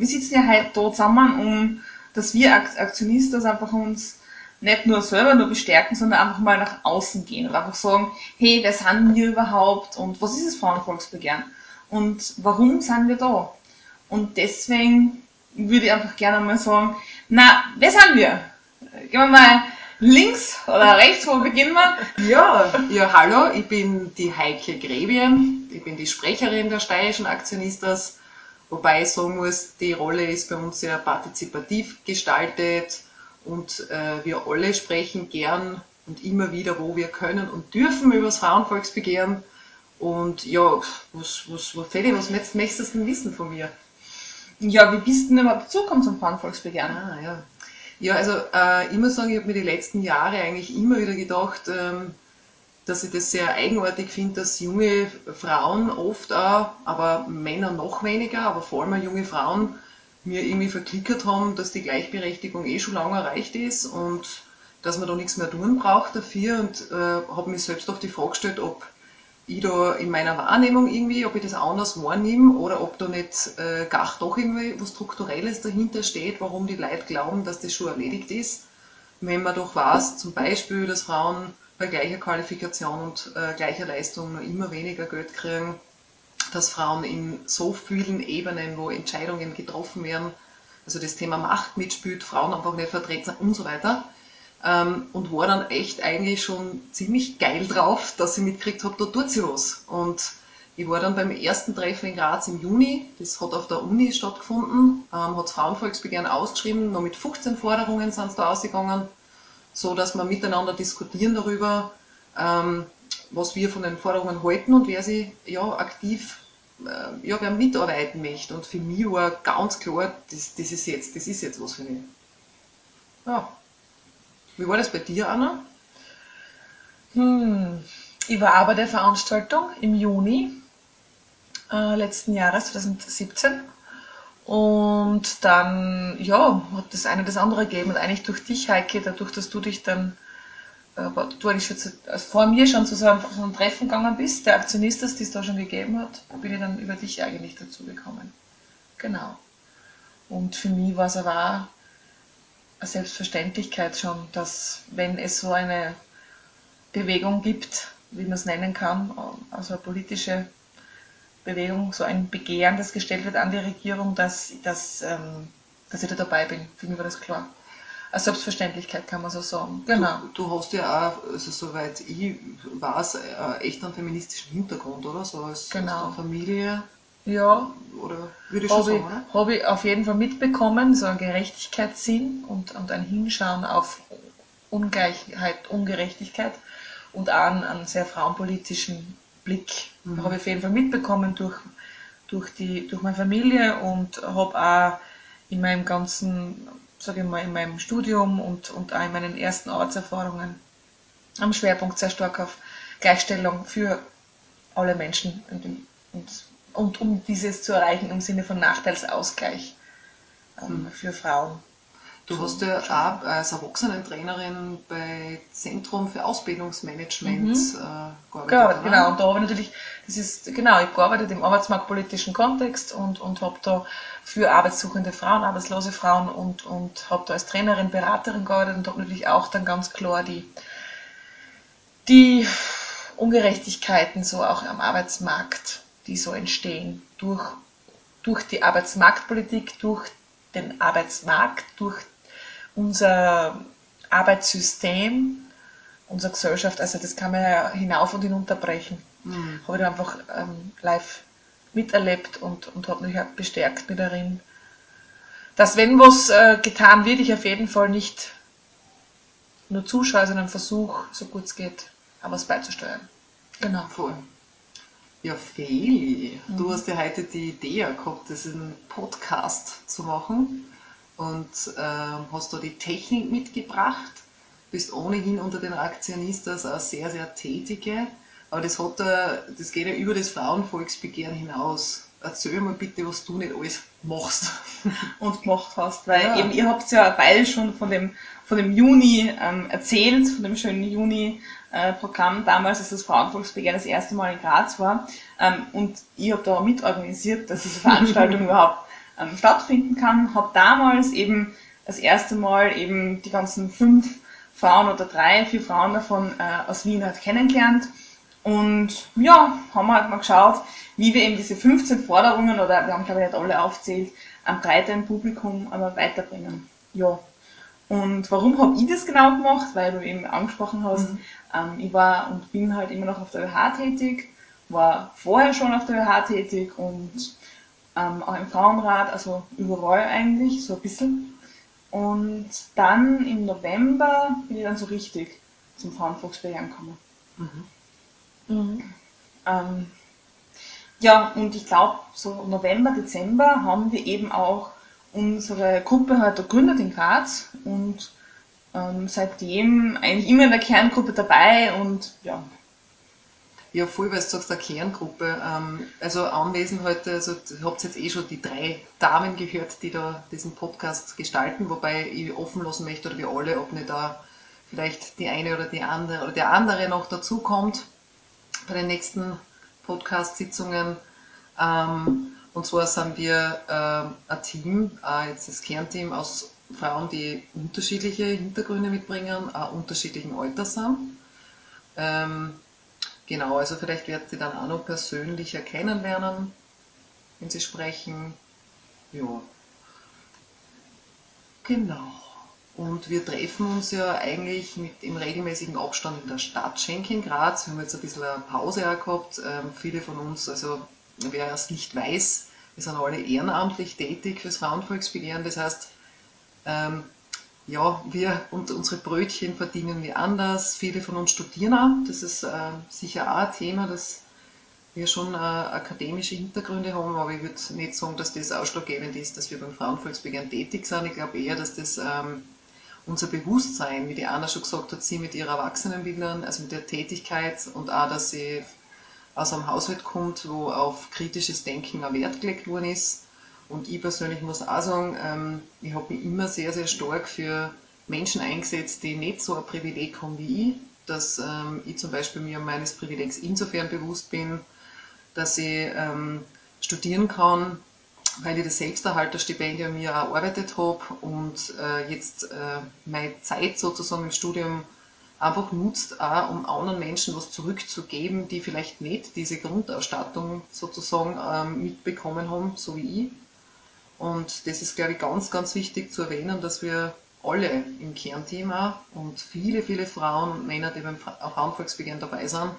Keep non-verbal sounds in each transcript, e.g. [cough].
wir sitzen ja heute da zusammen, um, dass wir Aktionisten einfach uns nicht nur selber nur bestärken, sondern einfach mal nach außen gehen und einfach sagen, hey, wer sind wir überhaupt und was ist das Frauenvolksbegehren und warum sind wir da? Und deswegen würde ich einfach gerne mal sagen, na, wer sind wir? Gehen wir mal links oder rechts, wo beginnen wir? Ja, ja, hallo, ich bin die Heike Grebien, ich bin die Sprecherin der steirischen Aktionistas, wobei ich sagen muss, die Rolle ist bei uns sehr partizipativ gestaltet und äh, wir alle sprechen gern und immer wieder, wo wir können und dürfen über das Frauenvolksbegehren. Und ja, was, was, was, Feli, was möchtest du denn wissen von mir? Ja, wie bist du denn überhaupt dazugekommen zum Frauenvolksbegehren? Ah, ja. Ja, also äh, ich muss sagen, ich habe mir die letzten Jahre eigentlich immer wieder gedacht, ähm, dass ich das sehr eigenartig finde, dass junge Frauen oft auch, aber Männer noch weniger, aber vor allem junge Frauen mir irgendwie verklickert haben, dass die Gleichberechtigung eh schon lange erreicht ist und dass man da nichts mehr tun braucht dafür und äh, habe mich selbst auf die Frage gestellt, ob ich da in meiner Wahrnehmung irgendwie, ob ich das anders wahrnehme oder ob da nicht äh, gar doch irgendwie was Strukturelles dahinter steht, warum die Leute glauben, dass das schon erledigt ist. Wenn man doch weiß, zum Beispiel, dass Frauen bei gleicher Qualifikation und äh, gleicher Leistung noch immer weniger Geld kriegen, dass Frauen in so vielen Ebenen, wo Entscheidungen getroffen werden, also das Thema Macht mitspielt, Frauen einfach nicht vertreten sind und so weiter ähm, und war dann echt eigentlich schon ziemlich geil drauf, dass ich mitgekriegt habe, da tut sie was. Und ich war dann beim ersten Treffen in Graz im Juni, das hat auf der Uni stattgefunden, ähm, hat das Frauenvolksbegehren ausgeschrieben, noch mit 15 Forderungen sind es da ausgegangen, so dass wir miteinander diskutieren darüber, ähm, was wir von den Forderungen halten und wer sie ja aktiv äh, ja, wer mitarbeiten möchte. Und für mich war ganz klar, das, das ist jetzt, das ist jetzt was für mich. Ja. Wie war das bei dir, Anna? Hm, ich war aber der Veranstaltung im Juni äh, letzten Jahres, 2017. Und dann, ja, hat das eine das andere gegeben. Und eigentlich durch dich, Heike, dadurch, dass du dich dann, äh, du eigentlich schon zu, also vor mir schon zu so einem, so einem Treffen gegangen bist, der Aktionist, das es da schon gegeben hat, bin ich dann über dich eigentlich dazu gekommen. Genau. Und für mich war es aber auch eine Selbstverständlichkeit schon, dass wenn es so eine Bewegung gibt, wie man es nennen kann, also eine politische Bewegung, so ein Begehren, das gestellt wird an die Regierung, dass, dass, ähm, dass ich da dabei bin. Für mich war das klar. Eine Selbstverständlichkeit kann man so sagen. Genau. Du, du hast ja auch, also soweit ich weiß, äh, echt einen feministischen Hintergrund, oder? So als, genau. als Familie. Ja. Oder würde ich schon sagen, oder? Habe ich auf jeden Fall mitbekommen, so ein Gerechtigkeitssinn und, und ein Hinschauen auf Ungleichheit, Ungerechtigkeit und auch einen, einen sehr frauenpolitischen Blick. Mhm. Habe ich auf jeden Fall mitbekommen durch, durch, die, durch meine Familie und habe auch in meinem ganzen, sage ich mal, in meinem Studium und, und auch in meinen ersten Arbeitserfahrungen am Schwerpunkt sehr stark auf Gleichstellung für alle Menschen und, und und um dieses zu erreichen im Sinne von Nachteilsausgleich ähm, mhm. für Frauen. Du hast ja auch als Erwachsenentrainerin bei Zentrum für Ausbildungsmanagement mhm. äh, gearbeitet. Gearbeitet, genau. Und da habe ich natürlich, das ist, genau, ich habe gearbeitet im arbeitsmarktpolitischen Kontext und, und habe da für arbeitssuchende Frauen, arbeitslose Frauen und, und habe da als Trainerin, Beraterin gearbeitet und habe natürlich auch dann ganz klar die, die Ungerechtigkeiten so auch am Arbeitsmarkt die so entstehen durch, durch die Arbeitsmarktpolitik, durch den Arbeitsmarkt, durch unser Arbeitssystem, unsere Gesellschaft. Also das kann man ja hinauf und hinunterbrechen. Mhm. Habe ich da einfach ähm, live miterlebt und, und habe mich halt bestärkt mit darin, dass wenn was äh, getan wird, ich auf jeden Fall nicht nur zuschaue, sondern versuche, so gut es geht, auch was beizusteuern. Genau. Voll. Ja, Feli, mhm. du hast ja heute die Idee gehabt, das in Podcast zu machen und ähm, hast da die Technik mitgebracht, bist ohnehin unter den Aktionistas auch sehr, sehr tätige, aber das, hat, das geht ja über das Frauenvolksbegehren hinaus. Erzähl mal bitte, was du nicht alles machst. [laughs] Und gemacht hast, weil ja. eben ihr habt ja eine Weile schon von dem, von dem Juni ähm, erzählt, von dem schönen Juni äh, damals, als das Frauenvolksbegehren das erste Mal in Graz war. Ähm, und ich habe da mitorganisiert, dass diese Veranstaltung [laughs] überhaupt ähm, stattfinden kann. Habe damals eben das erste Mal eben die ganzen fünf Frauen oder drei, vier Frauen davon äh, aus Wien halt kennengelernt. Und ja, haben wir halt mal geschaut, wie wir eben diese 15 Forderungen, oder wir haben glaube ich nicht alle aufzählt, am breiteren Publikum aber weiterbringen. Ja. Und warum habe ich das genau gemacht? Weil du eben angesprochen hast, mhm. ähm, ich war und bin halt immer noch auf der ÖH tätig, war vorher schon auf der ÖH tätig und ähm, auch im Frauenrat, also überall eigentlich, so ein bisschen. Und dann im November bin ich dann so richtig zum Frauenvolksbegehren gekommen. Mhm. Mhm. Ähm, ja, und ich glaube, so November, Dezember haben wir eben auch unsere Gruppe halt gegründet in Graz und ähm, seitdem eigentlich immer in der Kerngruppe dabei und ja. Ja, voll, weil du sagst, eine Kerngruppe. Ähm, also anwesend heute, also habt jetzt eh schon die drei Damen gehört, die da diesen Podcast gestalten, wobei ich offen lassen möchte, oder wir alle, ob nicht da vielleicht die eine oder die andere oder der andere noch dazukommt bei den nächsten Podcast-Sitzungen. Ähm, und zwar sind wir äh, ein Team, äh, jetzt das Kernteam aus Frauen, die unterschiedliche Hintergründe mitbringen, auch unterschiedlichen Alters sind. Ähm, genau, also vielleicht werdet ihr dann auch noch persönlicher kennenlernen, wenn sie sprechen. Ja. Genau. Und wir treffen uns ja eigentlich mit im regelmäßigen Abstand in der Stadt Schenk in Graz. Wir haben jetzt ein bisschen eine Pause auch gehabt. Ähm, viele von uns, also wer es nicht weiß, wir sind alle ehrenamtlich tätig fürs Frauenvolksbegehren. Das heißt, ähm, ja, wir und unsere Brötchen verdienen wir anders. Viele von uns studieren auch. Das ist äh, sicher auch ein Thema, dass wir schon äh, akademische Hintergründe haben, aber ich würde nicht sagen, dass das ausschlaggebend ist, dass wir beim Frauenvolksbegehren tätig sind. Ich glaube eher, dass das ähm, unser Bewusstsein, wie die Anna schon gesagt hat, sie mit ihrer Erwachsenenbildung, also mit der Tätigkeit und auch, dass sie aus einem Haushalt kommt, wo auf kritisches Denken ein Wert gelegt worden ist. Und ich persönlich muss auch sagen, ähm, ich habe mich immer sehr, sehr stark für Menschen eingesetzt, die nicht so ein Privileg haben wie ich, dass ähm, ich zum Beispiel mir meines Privilegs insofern bewusst bin, dass ich ähm, studieren kann, weil ich das Selbsterhalterstipendium mir erarbeitet habe und äh, jetzt äh, meine Zeit sozusagen im Studium einfach nutzt, auch um anderen Menschen was zurückzugeben, die vielleicht nicht diese Grundausstattung sozusagen ähm, mitbekommen haben, so wie ich. Und das ist, glaube ich, ganz, ganz wichtig zu erwähnen, dass wir alle im Kernthema und viele, viele Frauen und Männer, die beim Frauenvolksbegehren dabei sind,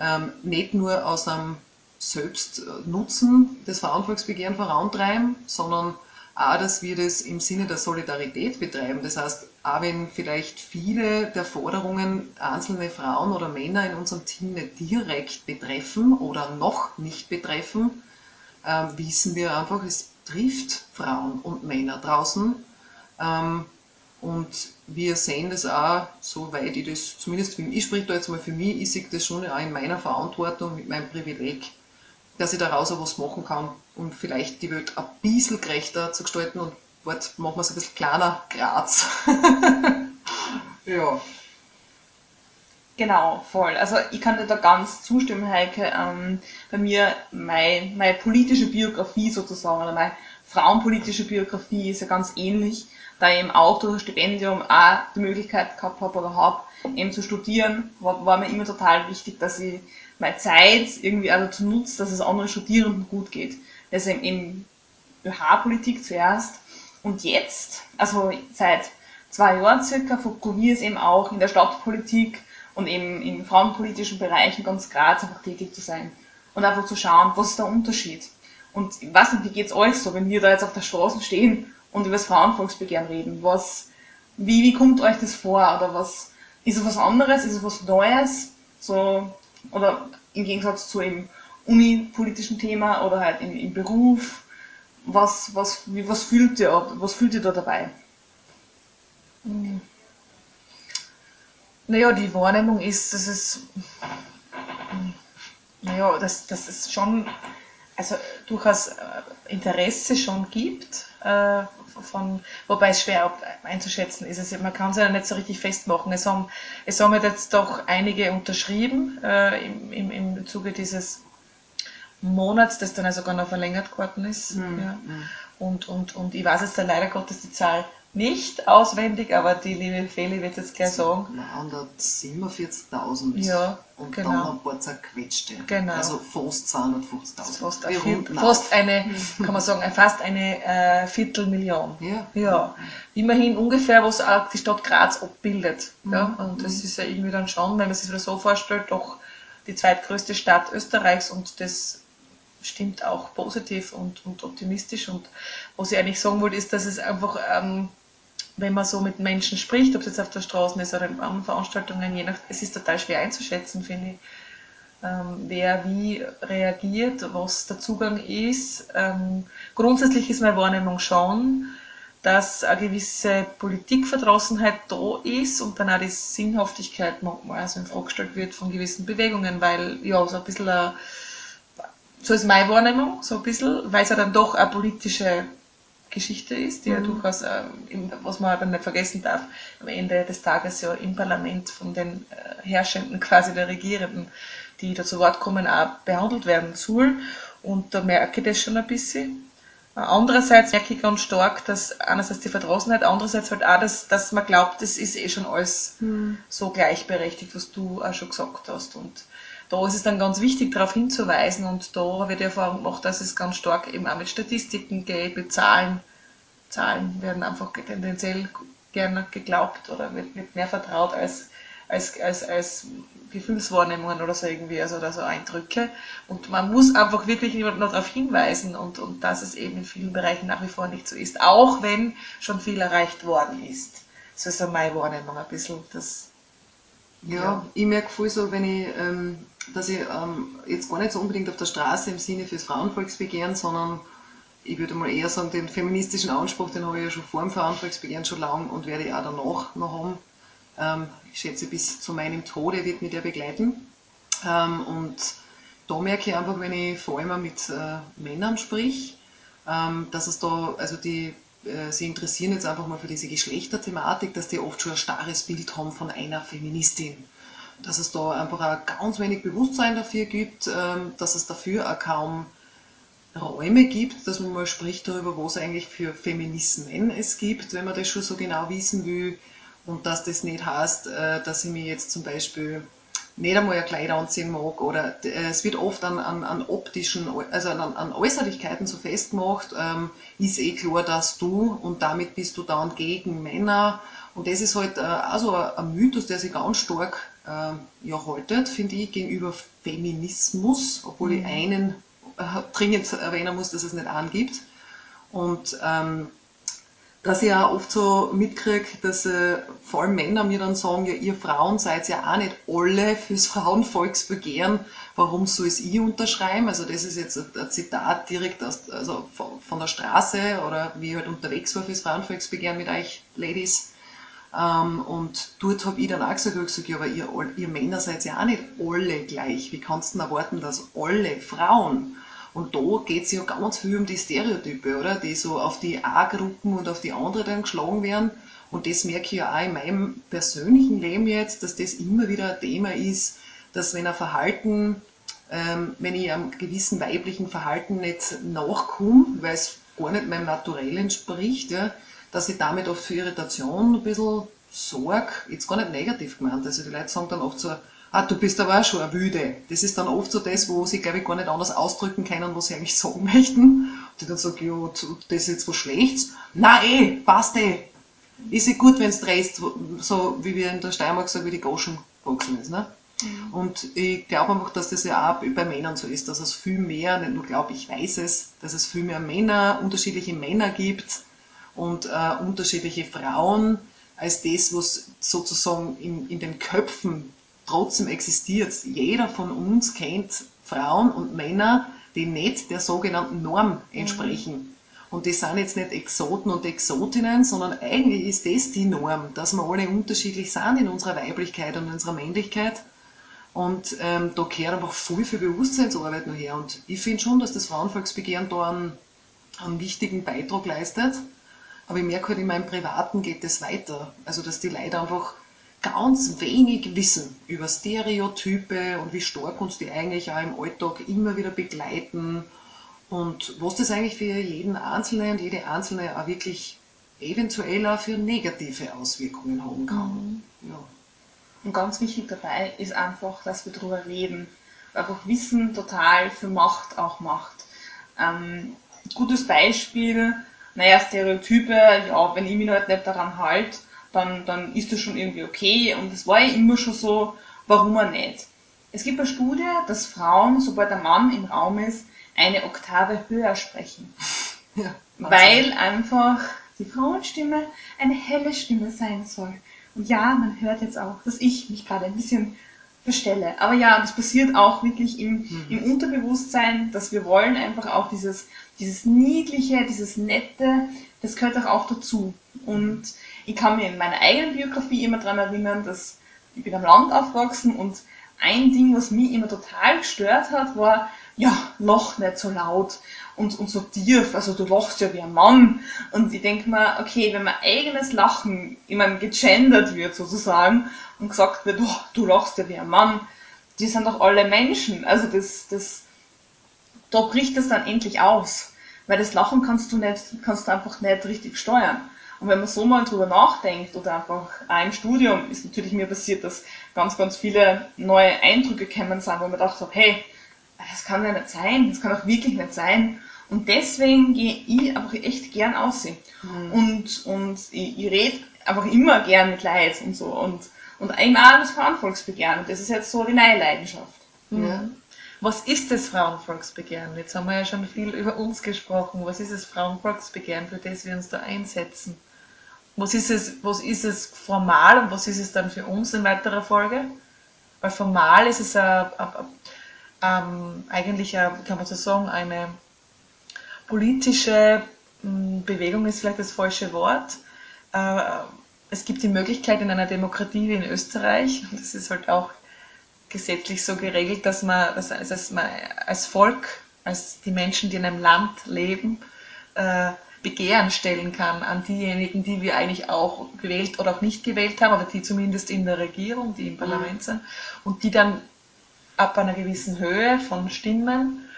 ähm, nicht nur aus einem Selbstnutzen des Frauenvolksbegehren vorantreiben, sondern auch, dass wir das im Sinne der Solidarität betreiben. Das heißt, auch wenn vielleicht viele der Forderungen einzelne Frauen oder Männer in unserem Team nicht direkt betreffen oder noch nicht betreffen, äh, wissen wir einfach, es trifft Frauen und Männer draußen. Ähm, und wir sehen das auch, soweit ich das, zumindest ich spreche da jetzt mal für mich, ich das schon auch in meiner Verantwortung, mit meinem Privileg, dass ich daraus auch was machen kann, um vielleicht die Welt ein bisschen gerechter zu gestalten und dort machen wir es ein bisschen kleiner, Graz. [laughs] ja. Genau, voll. Also ich kann dir da ganz zustimmen, Heike. Ähm, bei mir meine, meine politische Biografie sozusagen, oder meine frauenpolitische Biografie ist ja ganz ähnlich, da ich im Auto durch Stipendium auch die Möglichkeit gehabt habe oder habe, eben zu studieren, war, war mir immer total wichtig, dass ich meine Zeit irgendwie auch dazu nutze, dass es anderen Studierenden gut geht. Also im ÖH-Politik zuerst und jetzt, also seit zwei Jahren circa, fokussiere ich es eben auch in der Stadtpolitik und eben in frauenpolitischen Bereichen ganz Graz einfach tätig zu sein und einfach zu schauen, was ist der Unterschied. Und weiß nicht, wie geht's euch so, wenn wir da jetzt auf der Straße stehen und über das Frauenvolksbegehren reden? Was, wie, wie kommt euch das vor? Oder was, ist es was anderes? Ist es was Neues? So, oder im Gegensatz zu einem unipolitischen Thema oder halt im, im Beruf? Was, was, wie, was fühlt ihr, was fühlt ihr da dabei? Hm. Naja, die Wahrnehmung ist, dass es, naja, dass, dass es schon, also durchaus äh, Interesse schon gibt, äh, von, wobei es schwer einzuschätzen ist. Also man kann es ja nicht so richtig festmachen. Es haben, es haben jetzt doch einige unterschrieben äh, im, im, im Zuge dieses Monats, das dann also sogar noch verlängert geworden ist. Mhm. Ja. Und, und, und ich weiß jetzt dann leider Gottes die Zahl nicht auswendig, aber die liebe Feli wird jetzt gleich sagen. 147.000 ja, und genau. dann ein paar zerquetschte. Genau. Also fast 250.000. Fast, ein fast eine, [laughs] kann man sagen, fast eine äh, Viertelmillion. Ja. ja. Immerhin ungefähr, was auch die Stadt Graz abbildet. Mhm. Ja. Und das ist ja irgendwie dann schon, wenn man sich das so vorstellt, doch die zweitgrößte Stadt Österreichs und das stimmt auch positiv und, und optimistisch. Und was ich eigentlich sagen wollte, ist, dass es einfach ähm, wenn man so mit Menschen spricht, ob es jetzt auf der Straße ist oder in anderen Veranstaltungen, je nach, es ist total schwer einzuschätzen, finde ich, ähm, wer wie reagiert, was der Zugang ist. Ähm, grundsätzlich ist meine Wahrnehmung schon, dass eine gewisse Politikverdrossenheit da ist und dann auch die Sinnhaftigkeit manchmal also in Frage gestellt wird von gewissen Bewegungen, weil ja so ein bisschen, eine, so ist meine Wahrnehmung, so ein bisschen, weil es ja dann doch eine politische Geschichte ist, die mhm. ja durchaus, äh, was man aber nicht vergessen darf, am Ende des Tages ja im Parlament von den äh, Herrschenden, [laughs] quasi der Regierenden, die da zu Wort kommen, auch behandelt werden soll. Und da merke ich das schon ein bisschen. Andererseits merke ich ganz stark, dass einerseits die Verdrossenheit, andererseits halt auch, dass, dass man glaubt, das ist eh schon alles mhm. so gleichberechtigt, was du auch schon gesagt hast. Und da ist es dann ganz wichtig, darauf hinzuweisen und da habe ich die Erfahrung gemacht, dass es ganz stark eben auch mit Statistiken geht, mit Zahlen. Zahlen werden einfach tendenziell gerne geglaubt oder wird, wird mehr vertraut als, als, als, als Gefühlswahrnehmungen oder so irgendwie, also oder so Eindrücke. Und man muss einfach wirklich noch darauf hinweisen und, und dass es eben in vielen Bereichen nach wie vor nicht so ist, auch wenn schon viel erreicht worden ist. So ist ja meine Wahrnehmung ein bisschen. Das, ja, ja. ich merke voll so, wenn ich ähm, dass ich ähm, jetzt gar nicht so unbedingt auf der Straße im Sinne fürs Frauenvolksbegehren, sondern ich würde mal eher sagen, den feministischen Anspruch, den habe ich ja schon vor dem Frauenvolksbegehren schon lang und werde ich auch danach noch haben. Ähm, ich schätze, bis zu meinem Tode wird mich der begleiten. Ähm, und da merke ich einfach, wenn ich vor allem mit äh, Männern sprich, ähm, dass es da, also die, äh, sie interessieren jetzt einfach mal für diese Geschlechterthematik, dass die oft schon ein starres Bild haben von einer Feministin dass es da einfach auch ganz wenig Bewusstsein dafür gibt, ähm, dass es dafür auch kaum Räume gibt, dass man mal spricht darüber, was eigentlich für Feminismen es gibt, wenn man das schon so genau wissen will. Und dass das nicht heißt, äh, dass ich mir jetzt zum Beispiel nicht einmal ein Kleid anziehen mag oder äh, es wird oft an, an, an optischen, also an, an Äußerlichkeiten so festgemacht, ähm, ist eh klar, dass du und damit bist du dann gegen Männer und das ist halt äh, also ein Mythos, der sich ganz stark ja, haltet, finde ich, gegenüber Feminismus, obwohl mhm. ich einen äh, dringend erwähnen muss, dass es nicht angibt. Und ähm, dass ich auch oft so mitkriege, dass äh, vor allem Männer mir dann sagen, ja, ihr Frauen seid ja auch nicht alle fürs Frauenvolksbegehren, warum soll es ich unterschreiben? Also das ist jetzt ein, Zitat direkt aus, also von, von, der Straße oder wie ich halt unterwegs war fürs Frauenvolksbegehren mit euch Ladies. Ähm, und dort habe ich dann auch gesagt, gesagt ja, aber ihr, ihr Männer seid ja auch nicht alle gleich. Wie kannst du denn erwarten, dass alle Frauen und da geht es ja ganz viel um die Stereotype, oder? Die so auf die A-Gruppen und auf die andere dann geschlagen werden. Und das merke ich ja auch in meinem persönlichen Leben jetzt, dass das immer wieder ein Thema ist, dass wenn ein Verhalten, ähm, wenn ich einem gewissen weiblichen Verhalten nicht nachkomme, weil es gar nicht meinem Naturell entspricht, ja, dass ich damit oft für Irritation ein bisschen sorge, jetzt gar nicht negativ gemeint, also die Leute sagen dann oft so, ah, du bist aber auch schon eine Wüde. Das ist dann oft so das, wo sie, glaube ich, gar nicht anders ausdrücken können, was sie eigentlich [laughs] sagen möchten. Und die dann sagen, ja, das ist jetzt was Schlechtes. Nein, eh, passt eh. Ist eh gut, wenn es drehst, so wie wir in der Steiermark sagen, wie die Goschen gewachsen ist. Ne? Mhm. Und ich glaube einfach, dass das ja auch bei Männern so ist, dass es viel mehr, nicht nur glaube ich, weiß es, dass es viel mehr Männer, unterschiedliche Männer gibt, und äh, unterschiedliche Frauen als das, was sozusagen in, in den Köpfen trotzdem existiert. Jeder von uns kennt Frauen und Männer, die nicht der sogenannten Norm entsprechen. Mhm. Und die sind jetzt nicht Exoten und Exotinnen, sondern eigentlich ist das die Norm, dass wir alle unterschiedlich sind in unserer Weiblichkeit und in unserer Männlichkeit. Und ähm, da gehört einfach viel, viel Bewusstseinsarbeit noch her. Und ich finde schon, dass das Frauenvolksbegehren da einen, einen wichtigen Beitrag leistet. Aber ich merke halt, in meinem Privaten geht es weiter. Also, dass die Leute einfach ganz wenig wissen über Stereotype und wie stark uns die eigentlich auch im Alltag immer wieder begleiten. und was das eigentlich für jeden Einzelnen und jede Einzelne auch wirklich eventuell auch für negative Auswirkungen haben kann. Mhm. Ja. Und ganz wichtig dabei ist einfach, dass wir darüber reden. Einfach Wissen total für Macht auch macht. Ähm, gutes Beispiel, naja, Stereotype, ja, wenn ich mich halt nicht daran halte, dann, dann ist das schon irgendwie okay. Und das war ja immer schon so, warum er nicht? Es gibt eine Studie, dass Frauen, sobald ein Mann im Raum ist, eine Oktave höher sprechen. [laughs] Ja, weil einfach die Frauenstimme eine helle Stimme sein soll. Und ja, man hört jetzt auch, dass ich mich gerade ein bisschen verstelle. Aber ja, das passiert auch wirklich im, mhm. im Unterbewusstsein, dass wir wollen einfach auch dieses, dieses Niedliche, dieses Nette, das gehört auch dazu. Und ich kann mir in meiner eigenen Biografie immer daran erinnern, dass ich bin am Land aufgewachsen und ein Ding, was mich immer total gestört hat, war, ja, lach nicht so laut und, und so tief, also du lachst ja wie ein Mann. Und ich denke mir, okay, wenn mein eigenes Lachen immer gegendert wird sozusagen und gesagt wird, oh, du lachst ja wie ein Mann, die sind doch alle Menschen. Also das, das, da bricht das dann endlich aus. Weil das Lachen kannst du nicht, kannst du einfach nicht richtig steuern. Und wenn man so mal drüber nachdenkt oder einfach auch im Studium ist natürlich mir passiert, dass ganz, ganz viele neue Eindrücke gekommen sind, wo man gedacht habe, hey, das kann ja nicht sein, das kann auch wirklich nicht sein. Und deswegen gehe ich einfach echt gern aussehen. Mhm. Und, und ich, ich rede einfach immer gern mit Leid und so. Und, und auch das Frauenvolksbegehren. Und das ist jetzt so die neue Leidenschaft. Mhm. Ja. Was ist das Frauenvolksbegehren? Jetzt haben wir ja schon viel über uns gesprochen. Was ist das Frauenvolksbegehren, für das wir uns da einsetzen? Was ist es, was ist es formal und was ist es dann für uns in weiterer Folge? Weil formal ist es ein, ein, ähm, eigentlich, kann man so sagen, eine politische hm, Bewegung ist vielleicht das falsche Wort. Äh, es gibt die Möglichkeit in einer Demokratie wie in Österreich, und das ist halt auch gesetzlich so geregelt, dass man, dass, dass man als Volk, als die Menschen, die in einem Land leben, äh, Begehren stellen kann an diejenigen, die wir eigentlich auch gewählt oder auch nicht gewählt haben, aber die zumindest in der Regierung, die im Parlament mhm. sind, und die dann ab einer gewissen Höhe von Stimmen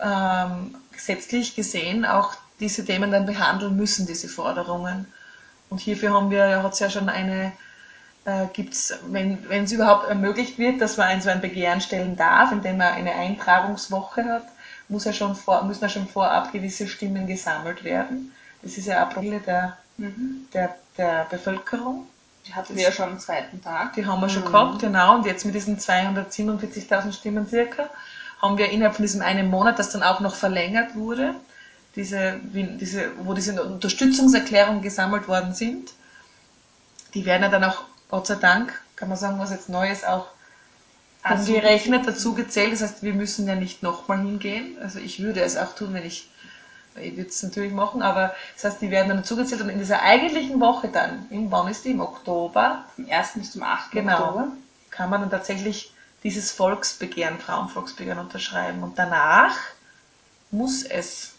ähm, gesetzlich gesehen auch diese Themen dann behandeln müssen, diese Forderungen. Und hierfür haben wir, hat es ja schon eine, äh, gibt's, wenn, wenn es überhaupt ermöglicht wird, dass man ein, so ein Begehren stellen darf, indem man eine Eintragungswoche hat, muss ja schon vor, müssen ja schon vorab gewisse Stimmen gesammelt werden. Das ist ja April der, mhm. der, der Bevölkerung. Die hatten wir ja schon am zweiten Tag. Die haben wir schon mhm. gehabt, genau. Und jetzt mit diesen 247.000 Stimmen circa haben wir innerhalb von diesem einen Monat, das dann auch noch verlängert wurde, diese, diese, wo diese Unterstützungserklärungen gesammelt worden sind. Die werden ja dann auch, Gott sei Dank, kann man sagen, was jetzt Neues auch angerechnet, dazu gezählt. Das heißt, wir müssen ja nicht nochmal hingehen. Also ich würde es auch tun, wenn ich ich würde es natürlich machen, aber das heißt, die werden dann zugezählt und in dieser eigentlichen Woche dann, im, wann ist die? Im Oktober? Vom 1. bis zum 8. Genau, Oktober. Kann man dann tatsächlich dieses Volksbegehren, Frauenvolksbegehren unterschreiben und danach muss es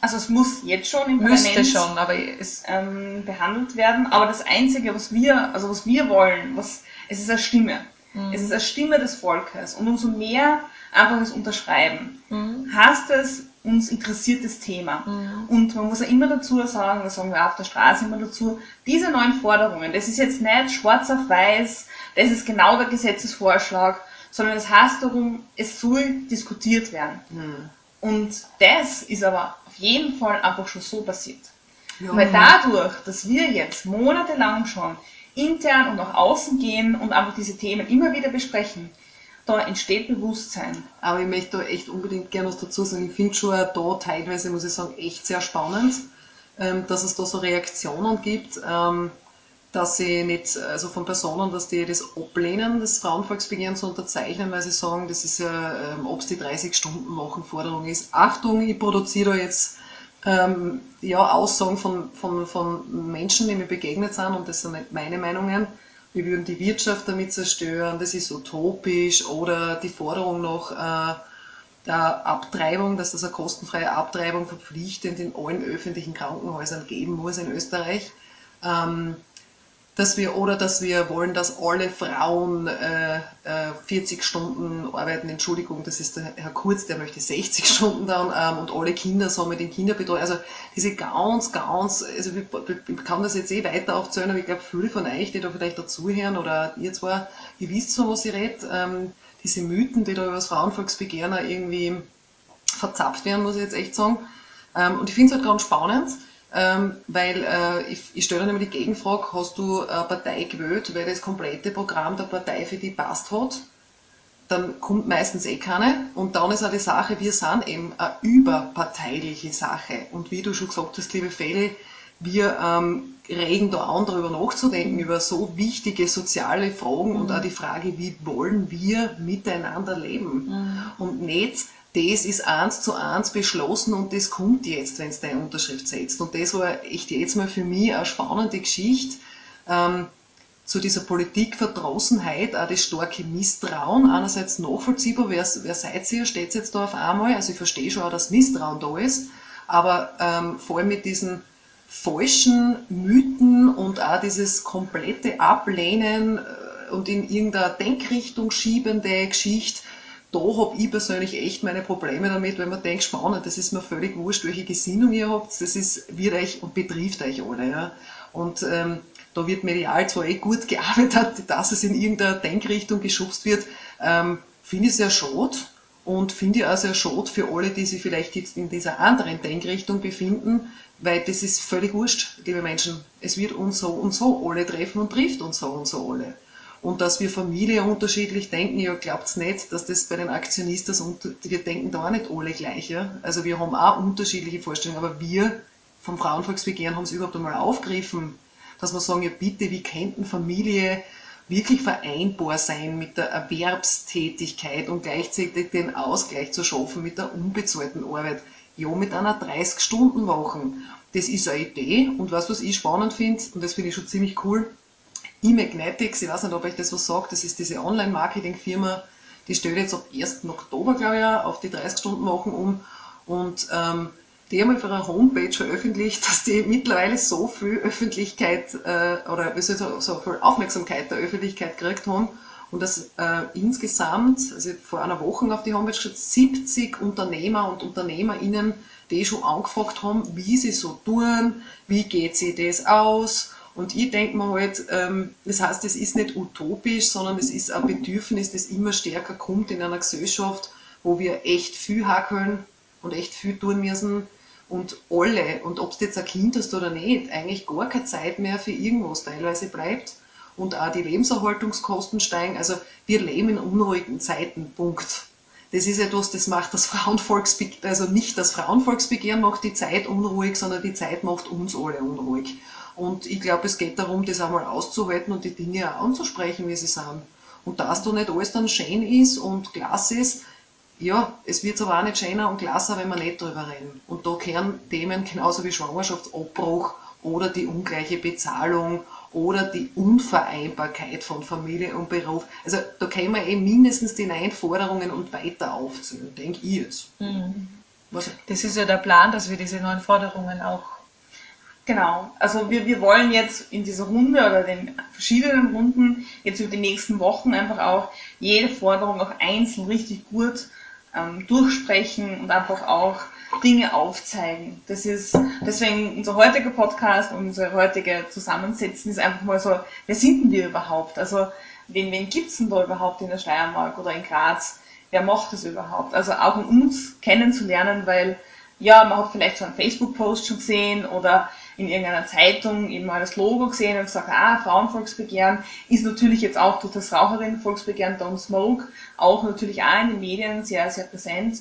also es muss jetzt schon im Müsste Parlament schon, aber es ähm, behandelt werden. Aber das Einzige, was wir, also was wir wollen, was, es ist eine Stimme. Mhm. Es ist eine Stimme des Volkes. Und umso mehr einfach es unterschreiben, mhm. heißt es, uns interessiert das Thema. Mhm. Und man muss ja immer dazu sagen, das sagen wir auf der Straße immer dazu, diese neuen Forderungen, das ist jetzt nicht schwarz auf weiß, das ist genau der Gesetzesvorschlag, sondern es heißt darum, es soll diskutiert werden. Mhm. Und das ist aber auf jeden Fall einfach schon so passiert. Ja. Weil dadurch, dass wir jetzt monatelang schon intern und nach außen gehen und einfach diese Themen immer wieder besprechen, da entsteht Bewusstsein. Aber ich möchte da echt unbedingt gerne was dazu sagen. Ich finde schon da teilweise, muss ich sagen, echt sehr spannend, ähm, dass es da so Reaktionen gibt, ähm, dass sie nicht, also von Personen, dass die das ablehnen, das Frauenvolksbegehren zu unterzeichnen, weil sie sagen, das ist ja, ähm, ob es die 30-Stunden-Wochen-Forderung ist. Achtung, ich produziere da jetzt ähm, ja, Aussagen von, von, von Menschen, die mir begegnet sind, und das sind nicht meine Meinungen, wir würden die Wirtschaft damit zerstören, das ist utopisch, oder die Forderung nach äh, der Abtreibung, dass das eine kostenfreie Abtreibung verpflichtend in allen öffentlichen Krankenhäusern geben muss in Österreich. Ähm, dass wir oder dass wir wollen, dass alle Frauen äh, äh, 40 Stunden arbeiten. Entschuldigung, das ist der Herr Kurz, der möchte 60 [laughs] Stunden dann ähm, und alle Kinder so mit den Kinderbetreuung. Also diese ganz, ganz, also ich, ich kann das jetzt eh weiter aufzählen, aber ich glaube, viele von euch, die da vielleicht dazuhören oder ihr zwar, ihr wisst so, was ich rede, ähm, diese Mythen, die da über das Frauenvolksbegehren irgendwie verzapft werden, muss ich jetzt echt sagen. Ähm, und ich finde es halt ganz spannend, ähm, weil äh, ich, ich stelle dann immer die Gegenfrage, hast du eine Partei gewählt, weil das komplette Programm der Partei für die passt hat? Dann kommt meistens eh keine. Und dann ist auch die Sache, wir sind eben eine überparteiliche Sache. Und wie du schon gesagt hast, liebe Feli, wir ähm, regen da an, darüber nachzudenken, über so wichtige soziale Fragen mhm. und auch die Frage, wie wollen wir miteinander leben? Mhm. Und nicht das ist eins zu eins beschlossen und das kommt jetzt, wenn es deine Unterschrift setzt. Und das war echt jetzt mal für mich eine spannende Geschichte. Ähm, zu dieser Politikverdrossenheit, auch das starke Misstrauen, einerseits nachvollziehbar, wer, wer seid ihr, steht jetzt da auf einmal, also ich verstehe schon auch, dass Misstrauen da ist, aber ähm, vor allem mit diesen falschen Mythen und auch dieses komplette Ablehnen äh, und in irgendeine Denkrichtung schiebende Geschichte, da habe ich persönlich echt meine Probleme damit, wenn man denkt, spannend, das ist mir völlig wurscht, welche Gesinnung ihr habt, das ist, wird euch und betrifft euch alle. Ja. Und ähm, da wird medial zwar eh gut gearbeitet, dass es in irgendeiner Denkrichtung geschubst wird, ähm, finde ich sehr schade und finde ich auch sehr schade für alle, die sich vielleicht jetzt in dieser anderen Denkrichtung befinden, weil das ist völlig wurscht, liebe Menschen. Es wird uns so und so alle treffen und trifft uns so und so alle. Und dass wir Familie unterschiedlich denken, ja, glaubt's nicht, dass das bei den Aktionisten, wir denken da auch nicht alle gleich, ja. Also wir haben auch unterschiedliche Vorstellungen, aber wir vom Frauenvolksbegehren haben es überhaupt einmal aufgegriffen, dass wir sagen, ja bitte, wie könnten Familie wirklich vereinbar sein mit der Erwerbstätigkeit und gleichzeitig den Ausgleich zu schaffen mit der unbezahlten Arbeit. Ja, mit einer 30-Stunden-Woche. Das ist eine Idee und was, was ich spannend finde, und das finde ich schon ziemlich cool, eMagnetics, ich weiß nicht, ob euch das was sagt, das ist diese Online-Marketing-Firma, die stellt jetzt ab 1. Oktober, glaube ich, auf die 30-Stunden-Wochen um und ähm, die haben auf ihrer Homepage veröffentlicht, [laughs] dass die mittlerweile so viel Öffentlichkeit äh, oder wie soll ich sagen, so viel Aufmerksamkeit der Öffentlichkeit gekriegt haben und dass äh, insgesamt, also vor einer Woche auf die Homepage steht, 70 Unternehmer und UnternehmerInnen, die schon angefragt haben, wie sie so tun, wie geht sie das aus und ich denke mir halt, ähm, das heißt, es ist nicht utopisch, sondern es ist ein Bedürfnis, das immer stärker kommt in einer Gesellschaft, wo wir echt viel hackeln und echt viel tun müssen. Und alle, und ob du jetzt ein Kind hast oder nicht, eigentlich gar keine Zeit mehr für irgendwas teilweise bleibt. Und auch die Lebenserhaltungskosten steigen. Also wir leben in unruhigen Zeiten, Punkt. Das ist etwas, das macht das Frauenvolksbegehren, also nicht das Frauenvolksbegehren macht die Zeit unruhig, sondern die Zeit macht uns alle unruhig. Und ich glaube, es geht darum, das einmal auszuhalten und die Dinge auch anzusprechen, wie sie sind. Und dass da nicht alles dann schön ist und klasse ist, ja, es wird aber auch nicht schöner und klasser, wenn wir nicht drüber reden. Und da kehren Themen genauso wie Schwangerschaftsabbruch oder die ungleiche Bezahlung oder die Unvereinbarkeit von Familie und Beruf. Also da können wir eben mindestens die neun Forderungen und weiter aufzählen, denke ich jetzt. Mhm. Das ist ja der Plan, dass wir diese neuen Forderungen auch Genau, also wir, wir wollen jetzt in dieser Runde oder den verschiedenen Runden jetzt über die nächsten Wochen einfach auch jede Forderung auch einzeln richtig gut ähm, durchsprechen und einfach auch Dinge aufzeigen. Das ist deswegen unser heutiger Podcast und unser heutige Zusammensetzen ist einfach mal so, wer sind denn wir überhaupt? Also wen, wen gibt's denn da überhaupt in der Steiermark oder in Graz? Wer macht das überhaupt? Also auch um uns kennenzulernen, weil ja, man hat vielleicht so einen Facebook-Post schon gesehen oder in irgendeiner Zeitung eben mal das Logo gesehen und gesagt, ah, Frauenvolksbegehren ist natürlich jetzt auch durch das Raucherinnenvolksbegehren Don't Smoke auch natürlich auch in den Medien sehr, sehr präsent.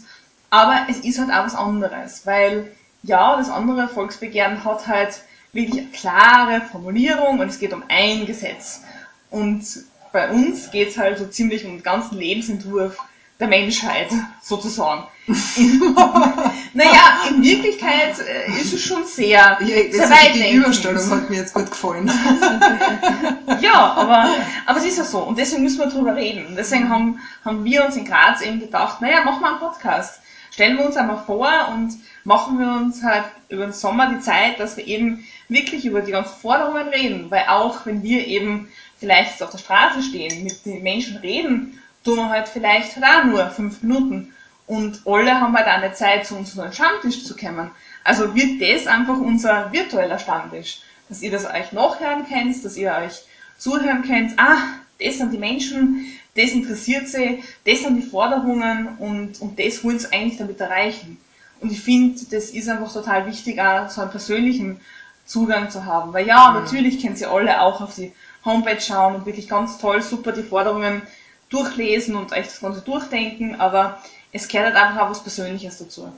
Aber es ist halt auch was anderes, weil ja, das andere Volksbegehren hat halt wirklich klare Formulierung und es geht um ein Gesetz. Und bei uns geht es halt so ziemlich um den ganzen Lebensentwurf der Menschheit, sozusagen. [laughs] naja, in Wirklichkeit äh, ist es schon sehr, ja, sehr weit Die Überstellung hat mir jetzt gut gefallen. [laughs] ja, aber, aber es ist ja so. Und deswegen müssen wir drüber reden. Und deswegen haben, haben wir uns in Graz eben gedacht, naja, machen wir einen Podcast. stellen wir uns einmal vor und machen wir uns halt über den Sommer die Zeit, dass wir eben wirklich über die ganzen Forderungen reden, weil auch wenn wir eben vielleicht auf der Straße stehen, mit den Menschen reden, tun wir halt vielleicht halt auch nur fünf Minuten und alle haben halt auch eine Zeit, zu unserem Stammtisch zu kommen. Also wird das einfach unser virtueller Stammtisch, dass ihr das euch nachhören könnt, dass ihr euch zuhören könnt, ah, das sind die Menschen, das interessiert sie, das sind die Forderungen und, und das wollen sie eigentlich damit erreichen. Und ich finde, das ist einfach total wichtig, auch so einen persönlichen Zugang zu haben. Weil ja, mhm. natürlich können sie alle auch auf die Homepage schauen und wirklich ganz toll, super die Forderungen durchlesen und euch das Ganze durchdenken, aber es gehört halt einfach auch was Persönliches dazu.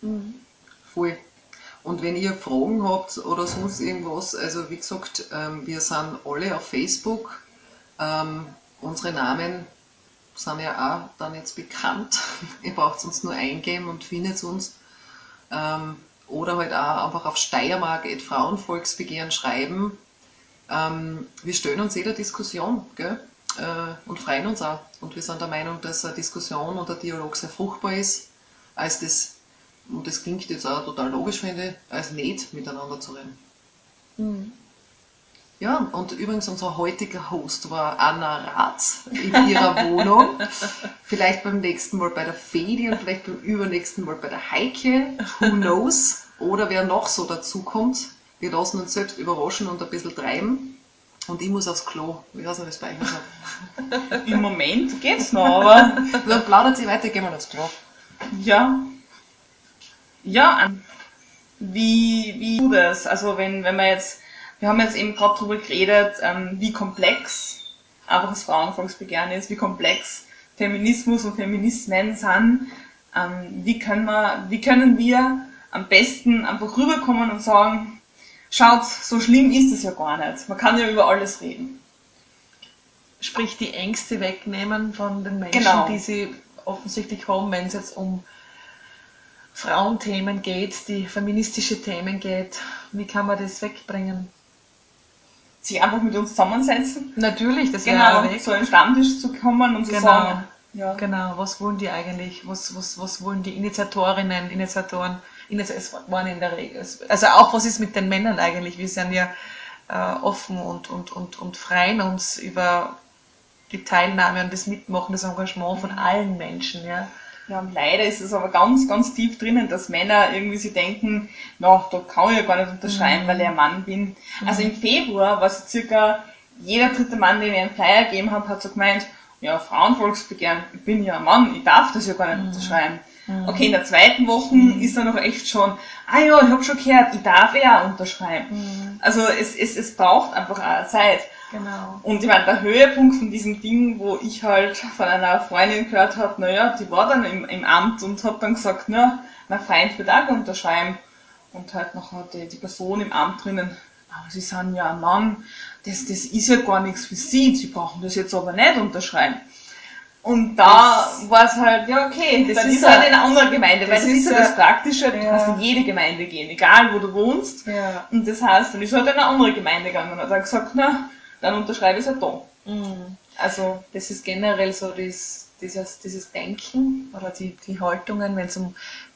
Mhm. Voll. Und wenn ihr Fragen habt oder sonst irgendwas, also wie gesagt, ähm, wir sind alle auf Facebook. Ähm, unsere Namen sind ja auch dann jetzt bekannt. [laughs] ihr braucht uns nur eingeben und findet uns. Ähm, oder halt auch einfach auf Steiermark Frauenvolksbegehren schreiben. wir stellen uns jeder Diskussion gell? Äh, und freuen uns auch. Und wir sind der Meinung, dass eine Diskussion und ein Dialog sehr fruchtbar ist, als das und das klingt jetzt auch total logisch, finde ich, als nicht miteinander zu reden. Mhm. Ja, und übrigens unser heutiger Host war Anna Ratz in ihrer [laughs] Wohnung. vielleicht beim nächsten Mal bei der Fedi und vielleicht beim übernächsten Mal bei der Heike. Who knows? Oder wer noch so dazukommt. Wir lassen uns selbst überraschen und ein bisschen treiben. Und ich muss aufs Klo. Ich weiß nicht, es bei euch ist. [laughs] Im Moment geht's noch, [laughs] aber. Dann plaudert sie weiter, gehen wir aufs Klo. Ja, ja, wie, wie du das? Also wenn, wenn man jetzt, wir haben jetzt eben gerade darüber geredet, ähm, wie komplex einfach das Frauenvolksbegehren ist, wie komplex Feminismus und Feminismen sind. Ähm, wie, können wir, wie können wir am besten einfach rüberkommen und sagen, schaut, so schlimm ist es ja gar nicht. Man kann ja über alles reden. Sprich, die Ängste wegnehmen von den Menschen, genau. die sie offensichtlich haben, wenn es jetzt um Frauenthemen geht, die feministische Themen geht. Wie kann man das wegbringen? Sich einfach mit uns zusammensetzen? Natürlich, das genau, wäre so einen Stammtisch zu kommen und zu genau. sagen, ja. Genau, was wollen die eigentlich? Was, was, was wollen die Initiatorinnen, Initiatoren? Es waren in der Regel. Also auch was ist mit den Männern eigentlich? Wir sind ja äh, offen und, und, und, und freuen uns über die Teilnahme und das Mitmachen, das Engagement von allen Menschen. Ja. Ja, und leider ist es aber ganz, ganz tief drinnen, dass Männer irgendwie sich denken, na, da kann ich ja gar nicht unterschreiben, mhm. weil ich ein Mann bin. Mhm. Also im Februar war so circa jeder dritte Mann, den ich einen Flyer gegeben habe, hat so gemeint, ja, Frauenvolksbegehren, ich bin ja ein Mann, ich darf das ja gar nicht mhm. unterschreiben. Mhm. Okay, in der zweiten Woche mhm. ist dann noch echt schon, ah ja, ich habe schon gehört, ich darf ja unterschreiben. Mhm. Also es, es, es braucht einfach auch Zeit. Genau. Und ich meine, der Höhepunkt von diesem Ding, wo ich halt von einer Freundin gehört habe, naja, die war dann im, im Amt und hat dann gesagt, na, mein Freund wird auch unterschreiben. Und halt noch hat die, die Person im Amt drinnen, aber sie sind ja ein Mann, das, das ist ja gar nichts für sie, sie brauchen das jetzt aber nicht unterschreiben. Und da war es halt, ja okay, das dann ist, halt in einer anderen Gemeinde, weil das ist ja das Praktische, du ja. kannst in jede Gemeinde gehen, egal wo du wohnst. Ja. Und das heißt, dann ist halt in eine andere Gemeinde gegangen und hat dann gesagt, na, dann unterschreibe ich es halt da. Mhm. Also das ist generell so das, dieses, dieses Denken oder die, die Haltungen, wenn es um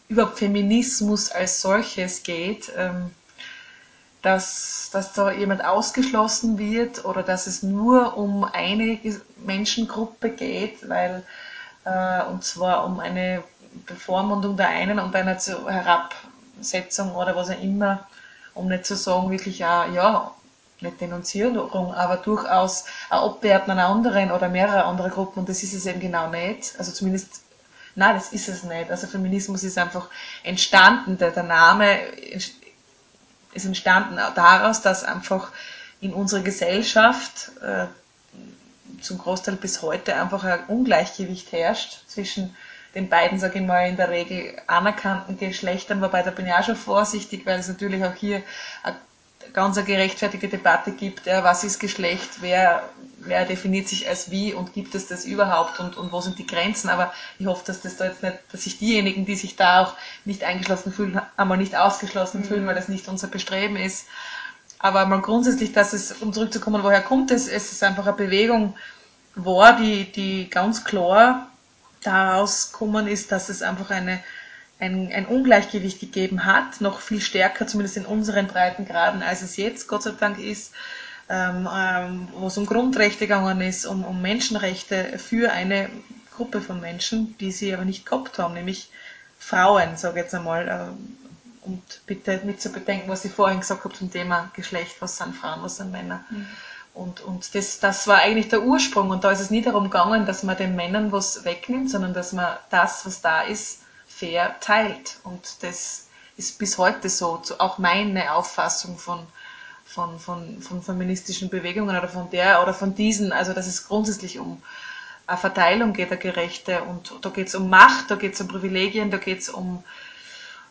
überhaupt Feminismus als solches geht, ähm, dass, dass da jemand ausgeschlossen wird oder dass es nur um eine Menschengruppe geht, weil äh, und zwar um eine Bevormundung der einen und einer Herabsetzung oder was auch immer, um nicht zu sagen, wirklich auch, ja, nicht Denunzierung, aber durchaus ein Abwerten einer anderen oder mehrerer anderer Gruppen und das ist es eben genau nicht. Also zumindest, nein, das ist es nicht. Also Feminismus ist einfach entstanden, der, der Name ist entstanden daraus, dass einfach in unserer Gesellschaft äh, zum Großteil bis heute einfach ein Ungleichgewicht herrscht zwischen den beiden, sage ich mal, in der Regel anerkannten Geschlechtern, wobei da bin ich auch schon vorsichtig, weil es natürlich auch hier eine ganz eine gerechtfertigte Debatte gibt, was ist Geschlecht, wer, wer definiert sich als wie und gibt es das überhaupt und, und wo sind die Grenzen, aber ich hoffe, dass das da jetzt nicht, dass sich diejenigen, die sich da auch nicht eingeschlossen fühlen, einmal nicht ausgeschlossen mhm. fühlen, weil das nicht unser Bestreben ist. Aber mal grundsätzlich, dass es, um zurückzukommen, woher kommt es, es ist einfach eine Bewegung war, die, die ganz klar daraus kommen ist, dass es einfach eine ein, ein Ungleichgewicht gegeben hat, noch viel stärker, zumindest in unseren Breitengraden, als es jetzt Gott sei Dank ist, ähm, ähm, wo es um Grundrechte gegangen ist, um, um Menschenrechte für eine Gruppe von Menschen, die sie aber nicht gehabt haben, nämlich Frauen, sage ich jetzt einmal. Ähm, und bitte mit zu bedenken, was ich vorhin gesagt habe zum Thema Geschlecht, was sind Frauen, was sind Männer. Mhm. Und, und das, das war eigentlich der Ursprung. Und da ist es nie darum gegangen, dass man den Männern was wegnimmt, sondern dass man das, was da ist, fair teilt. Und das ist bis heute so, auch meine Auffassung von, von, von, von feministischen Bewegungen oder von der oder von diesen, also dass es grundsätzlich um eine Verteilung geht, eine gerechte. Und da geht es um Macht, da geht es um Privilegien, da geht es um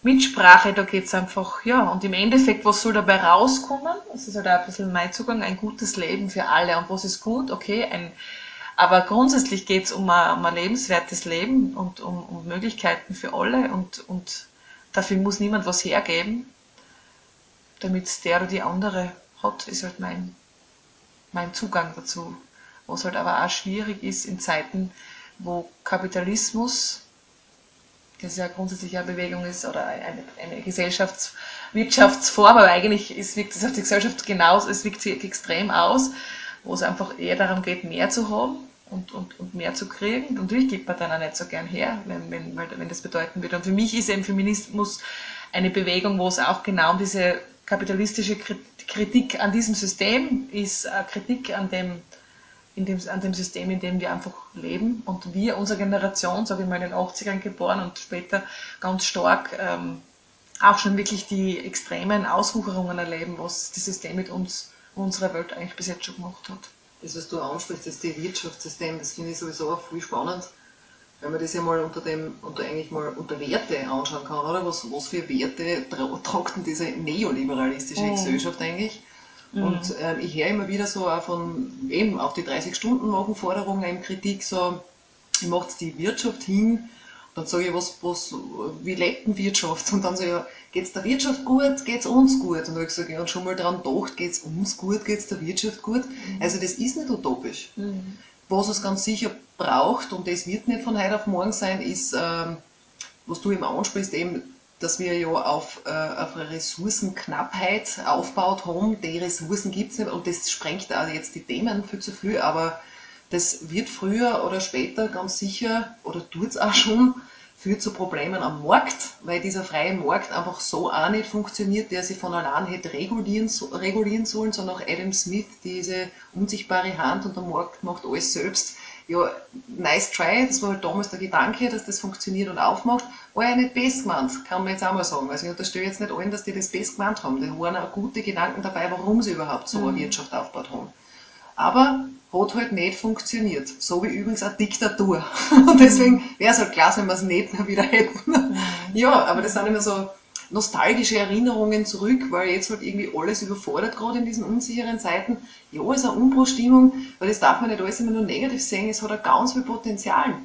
Mitsprache, da geht es einfach, ja, und im Endeffekt, was soll dabei rauskommen? Das ist halt auch ein bisschen mein Zugang, ein gutes Leben für alle. Und was ist gut? Okay, ein, aber grundsätzlich geht es um, um ein, lebenswertes Leben und um, um Möglichkeiten für alle und, und dafür muss niemand was hergeben damit der oder die andere hat, ist halt mein, mein Zugang dazu. Was halt aber auch schwierig ist in Zeiten, wo Kapitalismus, das ja grundsätzlich eine Bewegung ist oder eine, eine Gesellschafts-, Wirtschaftsform, aber eigentlich ist, wirkt es auf die Gesellschaft genauso, es wirkt sich extrem aus, wo es einfach eher darum geht, mehr zu haben und, und, und mehr zu kriegen. Natürlich gibt man dann auch nicht so gern her, wenn, wenn, wenn das bedeuten würde. Und für mich ist eben Feminismus eine Bewegung, wo es auch genau um diese kapitalistische Kritik an diesem System ist eine Kritik an dem, in dem, an dem System, in dem wir einfach leben. Und wir, unsere Generation, sage ich mal in den 80ern geboren und später ganz stark ähm, auch schon wirklich die extremen Auswucherungen erleben, was das System mit uns, unserer Welt eigentlich bis jetzt schon gemacht hat. Das, was du ansprichst, das ist die Wirtschaftssystem, das finde ich sowieso auch viel spannend wenn man das ja mal unter dem, unter eigentlich mal unter Werte anschauen kann, oder? Was, was für Werte tragt denn diese neoliberalistische oh. Gesellschaft eigentlich? Mhm. Und ähm, ich höre immer wieder so auch von eben auf die 30-Stunden-Wochen-Forderungen eben Kritik, so, macht die Wirtschaft hin, dann sage ich, was, was, wie lebt denn Wirtschaft? Und dann so, ja, geht's der Wirtschaft gut, geht's uns gut? Und dann habe ich gesagt, ja, und schon mal dran gedacht, geht's uns gut, geht's der Wirtschaft gut? Mhm. Also das ist nicht utopisch. Mhm. Was es ganz sicher braucht, und das wird nicht von heute auf morgen sein, ist, ähm, was du eben ansprichst, eben, dass wir ja auf, äh, auf eine Ressourcenknappheit aufgebaut haben. Die Ressourcen gibt es nicht und das sprengt auch jetzt die Themen viel zu viel, aber das wird früher oder später ganz sicher, oder tut es auch schon, führt zu Problemen am Markt, weil dieser freie Markt einfach so auch nicht funktioniert, der sich von allein hätte regulieren, regulieren sollen, sondern auch Adam Smith, diese unsichtbare Hand und der Markt macht alles selbst. Ja, nice try, das war halt damals der Gedanke, dass das funktioniert und aufmacht, war ja nicht best gemeint, kann man jetzt auch mal sagen. Also ich unterstelle jetzt nicht allen, dass die das best gemeint haben. Da waren auch gute Gedanken dabei, warum sie überhaupt so eine mhm. Wirtschaft aufgebaut haben. Aber hat halt nicht funktioniert. So wie übrigens eine Diktatur. [laughs] Und deswegen wäre es halt klasse, wenn wir es nicht mehr wieder hätten. Mhm. Ja, aber das sind immer so nostalgische Erinnerungen zurück, weil jetzt halt irgendwie alles überfordert, gerade in diesen unsicheren Zeiten. Ja, es ist eine Umbruchstimmung, weil das darf man nicht alles immer nur negativ sehen, es hat auch ganz viel Potenzial.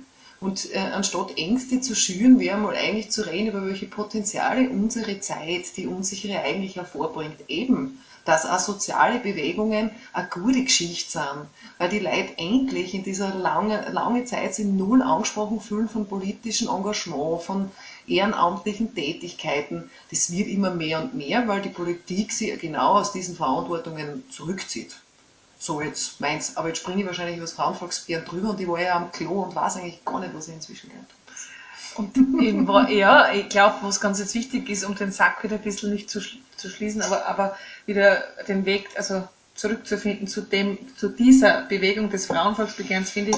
Und äh, anstatt Ängste zu schüren, wäre mal eigentlich zu reden, über welche Potenziale unsere Zeit, die unsichere eigentlich hervorbringt. Eben dass auch soziale Bewegungen eine gute Geschichte sind, weil die Leute endlich in dieser langen, langen Zeit sich null angesprochen fühlen von politischem Engagement, von ehrenamtlichen Tätigkeiten. Das wird immer mehr und mehr, weil die Politik sich genau aus diesen Verantwortungen zurückzieht. So jetzt meins, aber jetzt springe ich wahrscheinlich über das Frauenvolksbegehren drüber und ich war ja am Klo und weiß eigentlich gar nicht, was ich inzwischen gehört Und ja, ich glaube, was ganz jetzt wichtig ist, um den Sack wieder ein bisschen nicht zu, zu schließen, aber, aber wieder den Weg, also zurückzufinden zu dem, zu dieser Bewegung des Frauenvolksbegehrens, finde ich,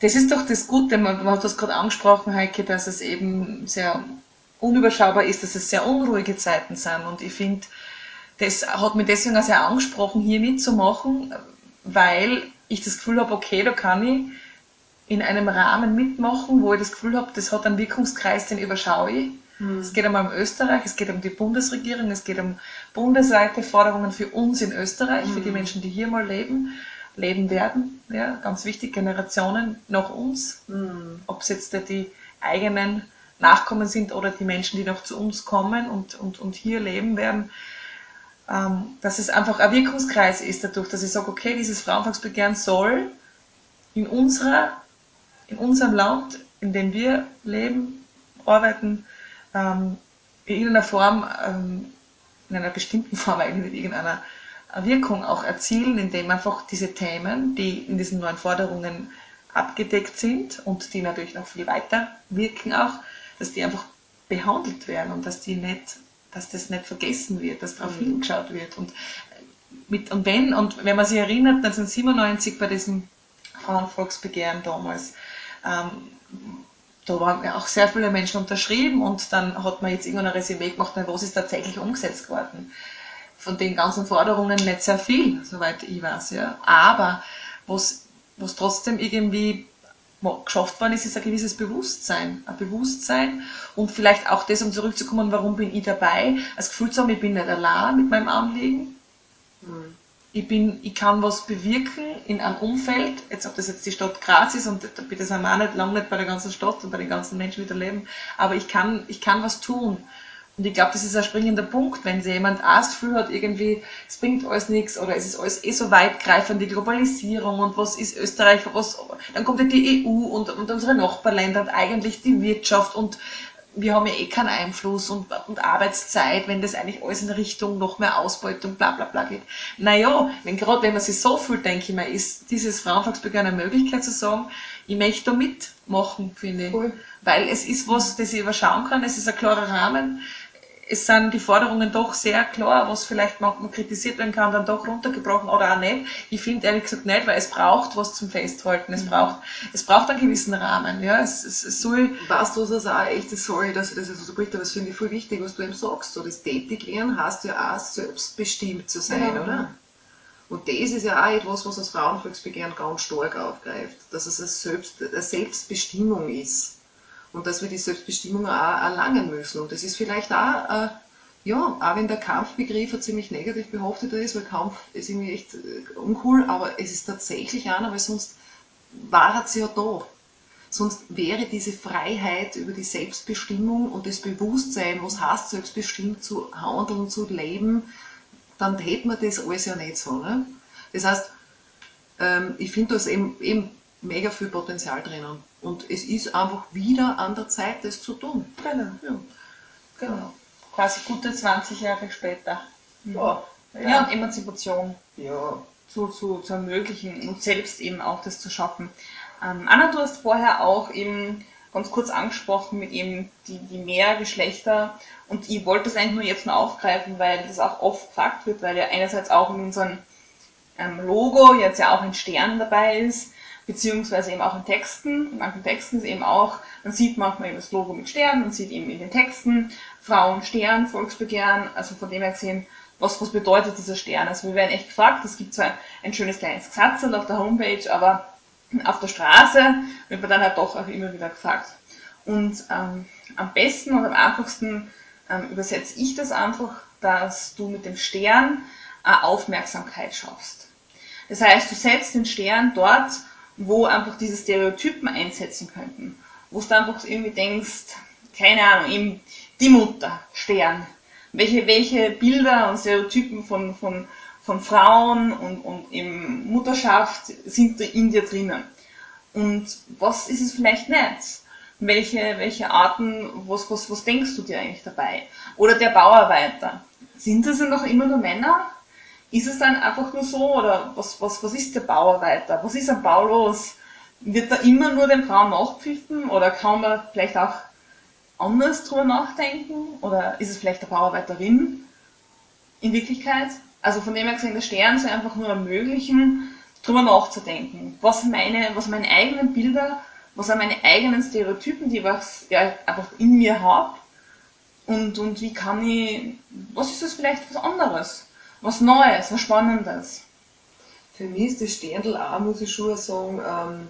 das ist doch das Gute, man, man hat das gerade angesprochen, Heike, dass es eben sehr unüberschaubar ist, dass es sehr unruhige Zeiten sind. Und ich finde, das hat mich deswegen auch sehr angesprochen, hier mitzumachen, weil ich das Gefühl habe, okay, da kann ich in einem Rahmen mitmachen, wo ich das Gefühl habe, das hat einen Wirkungskreis, den überschaue ich. Mhm. Es geht einmal um Österreich, es geht um die Bundesregierung, es geht um bundesweite Forderungen für uns in Österreich, mhm. für die hm. Menschen, die hier mal leben, leben werden. Ja, ganz wichtig, Generationen nach uns, mhm. ob es jetzt die eigenen Nachkommen sind oder die Menschen, die noch zu uns kommen und, und, und hier leben werden. Ähm, dass es einfach ein Wirkungskreis ist dadurch, dass ich sage, okay, dieses Frauenvolksbegehren soll in unserer in unserem Land, in dem wir leben arbeiten, ähm, in irgendeiner Form, ähm, in einer bestimmten Form eigentlich mit irgendeiner Wirkung auch erzielen, indem einfach diese Themen, die in diesen neuen Forderungen abgedeckt sind und die natürlich noch viel weiter wirken auch, dass die einfach behandelt werden und dass die nicht, dass das nicht vergessen wird, dass darauf mhm. hingeschaut wird. Und, mit, und wenn, und wenn man sich erinnert, 1997 bei diesem Frauenvolksbegehren damals, da waren ja auch sehr viele Menschen unterschrieben und dann hat man jetzt irgendein Resümee gemacht, was ist tatsächlich umgesetzt worden. Von den ganzen Forderungen nicht sehr viel, soweit ich weiß, ja. Aber was, was trotzdem irgendwie geschafft worden ist, ist ein gewisses Bewusstsein. Ein Bewusstsein und vielleicht auch das, um zurückzukommen, warum bin ich dabei, das Gefühl zu haben, ich bin nicht allein mit meinem Anliegen. Mhm ich, bin, ich kann was bewirken in einem Umfeld, jetzt ob das jetzt die Stadt Graz ist und bitte sind wir auch nicht lange nicht bei der ganzen Stadt und bei den ganzen Menschen, die da leben, aber ich kann, ich kann was tun. Und ich glaube, das ist ein springender Punkt, wenn sich jemand das Gefühl hat, irgendwie, es bringt alles nichts oder es ist alles eh so weitgreifend, die Globalisierung und was ist Österreich, was, dann kommt ja die EU und, und unsere Nachbarländer und eigentlich die Wirtschaft und wir haben ja eh keinen Einfluss und, und Arbeitszeit, wenn das eigentlich alles in Richtung noch mehr Ausbeutung, bla bla bla geht. Naja, wenn gerade wenn man sich so fühlt, denke ich mir, ist dieses Frauenvolksbegehren eine Möglichkeit zu sagen, ich möchte da mitmachen, finde ich. Cool. Weil es ist was, das ich überschauen kann, es ist ein klarer Rahmen, es sind die Forderungen doch sehr klar, was vielleicht manchmal kritisiert werden kann, dann doch runtergebrochen oder auch nicht. Ich finde ehrlich gesagt nicht, weil es braucht was zum Festhalten. Es mhm. braucht, es braucht einen gewissen Rahmen. Ja, es, es, es soll. Weißt du, das auch echt ist, sorry, dass ich das jetzt so bricht, aber das finde ich voll wichtig, was du eben sagst. So, das Tätigwerden heißt ja auch selbstbestimmt zu sein, ja. oder? Und das ist ja auch etwas, was das Frauenvolksbegehren ganz stark aufgreift, dass es eine, Selbst, eine Selbstbestimmung ist und dass wir die Selbstbestimmung auch erlangen müssen. Und das ist vielleicht auch, äh, ja, auch wenn der Kampfbegriff ein ziemlich negativ behafteter ist, weil Kampf ist irgendwie echt äh, uncool, aber es ist tatsächlich einer, weil sonst war es ja da. Sonst wäre diese Freiheit über die Selbstbestimmung und das Bewusstsein, was heißt selbstbestimmt zu handeln, zu leben, dann hätten wir das alles ja nicht so. Ne? Das heißt, ähm, ich finde da eben, eben mega viel Potenzial drinnen. Und es ist einfach wieder an der Zeit, das zu tun. Genau. Ja. genau. Quasi gute 20 Jahre später. Ja. Ja, ja und Emanzipation ja. zu, zu, zu ermöglichen und selbst eben auch das zu schaffen. Ähm, Anna, du hast vorher auch eben ganz kurz angesprochen mit eben die, die Mehrgeschlechter und ich wollte das eigentlich nur jetzt nur aufgreifen, weil das auch oft gefragt wird, weil ja einerseits auch in unserem ähm, Logo jetzt ja auch ein Stern dabei ist beziehungsweise eben auch in Texten. In manchen Texten ist eben auch, man sieht manchmal eben das Logo mit Stern, man sieht eben in den Texten Frauen, Stern, Volksbegehren, also von dem her gesehen, was, was bedeutet dieser Stern? Also wir werden echt gefragt, es gibt zwar ein schönes kleines Gesatzel auf der Homepage, aber auf der Straße wird man dann halt doch auch immer wieder gefragt. Und ähm, am besten und am einfachsten ähm, übersetze ich das einfach, dass du mit dem Stern eine Aufmerksamkeit schaffst. Das heißt, du setzt den Stern dort, wo einfach diese Stereotypen einsetzen könnten. Wo du einfach irgendwie denkst, keine Ahnung, eben die Mutter, Stern. Welche, welche Bilder und Stereotypen von, von, von Frauen und, und eben Mutterschaft sind da in dir drinnen? Und was ist es vielleicht nicht? Welche, welche Arten, was, was, was denkst du dir eigentlich dabei? Oder der Bauarbeiter. Sind das denn noch immer nur Männer? Ist es dann einfach nur so oder was, was, was ist der Bauarbeiter? Was ist am Bau los? Wird da immer nur den Frauen nachpfiffen oder kann man vielleicht auch anders drüber nachdenken? Oder ist es vielleicht der Bauarbeiterin in Wirklichkeit? Also von dem her gesehen, der Stern soll einfach nur ermöglichen, drüber nachzudenken. Was meine, was meine eigenen Bilder, was sind meine eigenen Stereotypen, die ich ja, einfach in mir habe? Und, und wie kann ich, was ist das vielleicht was anderes? Was Neues, was Spannendes. Für mich ist das Sterndl auch, muss ich schon sagen, ähm,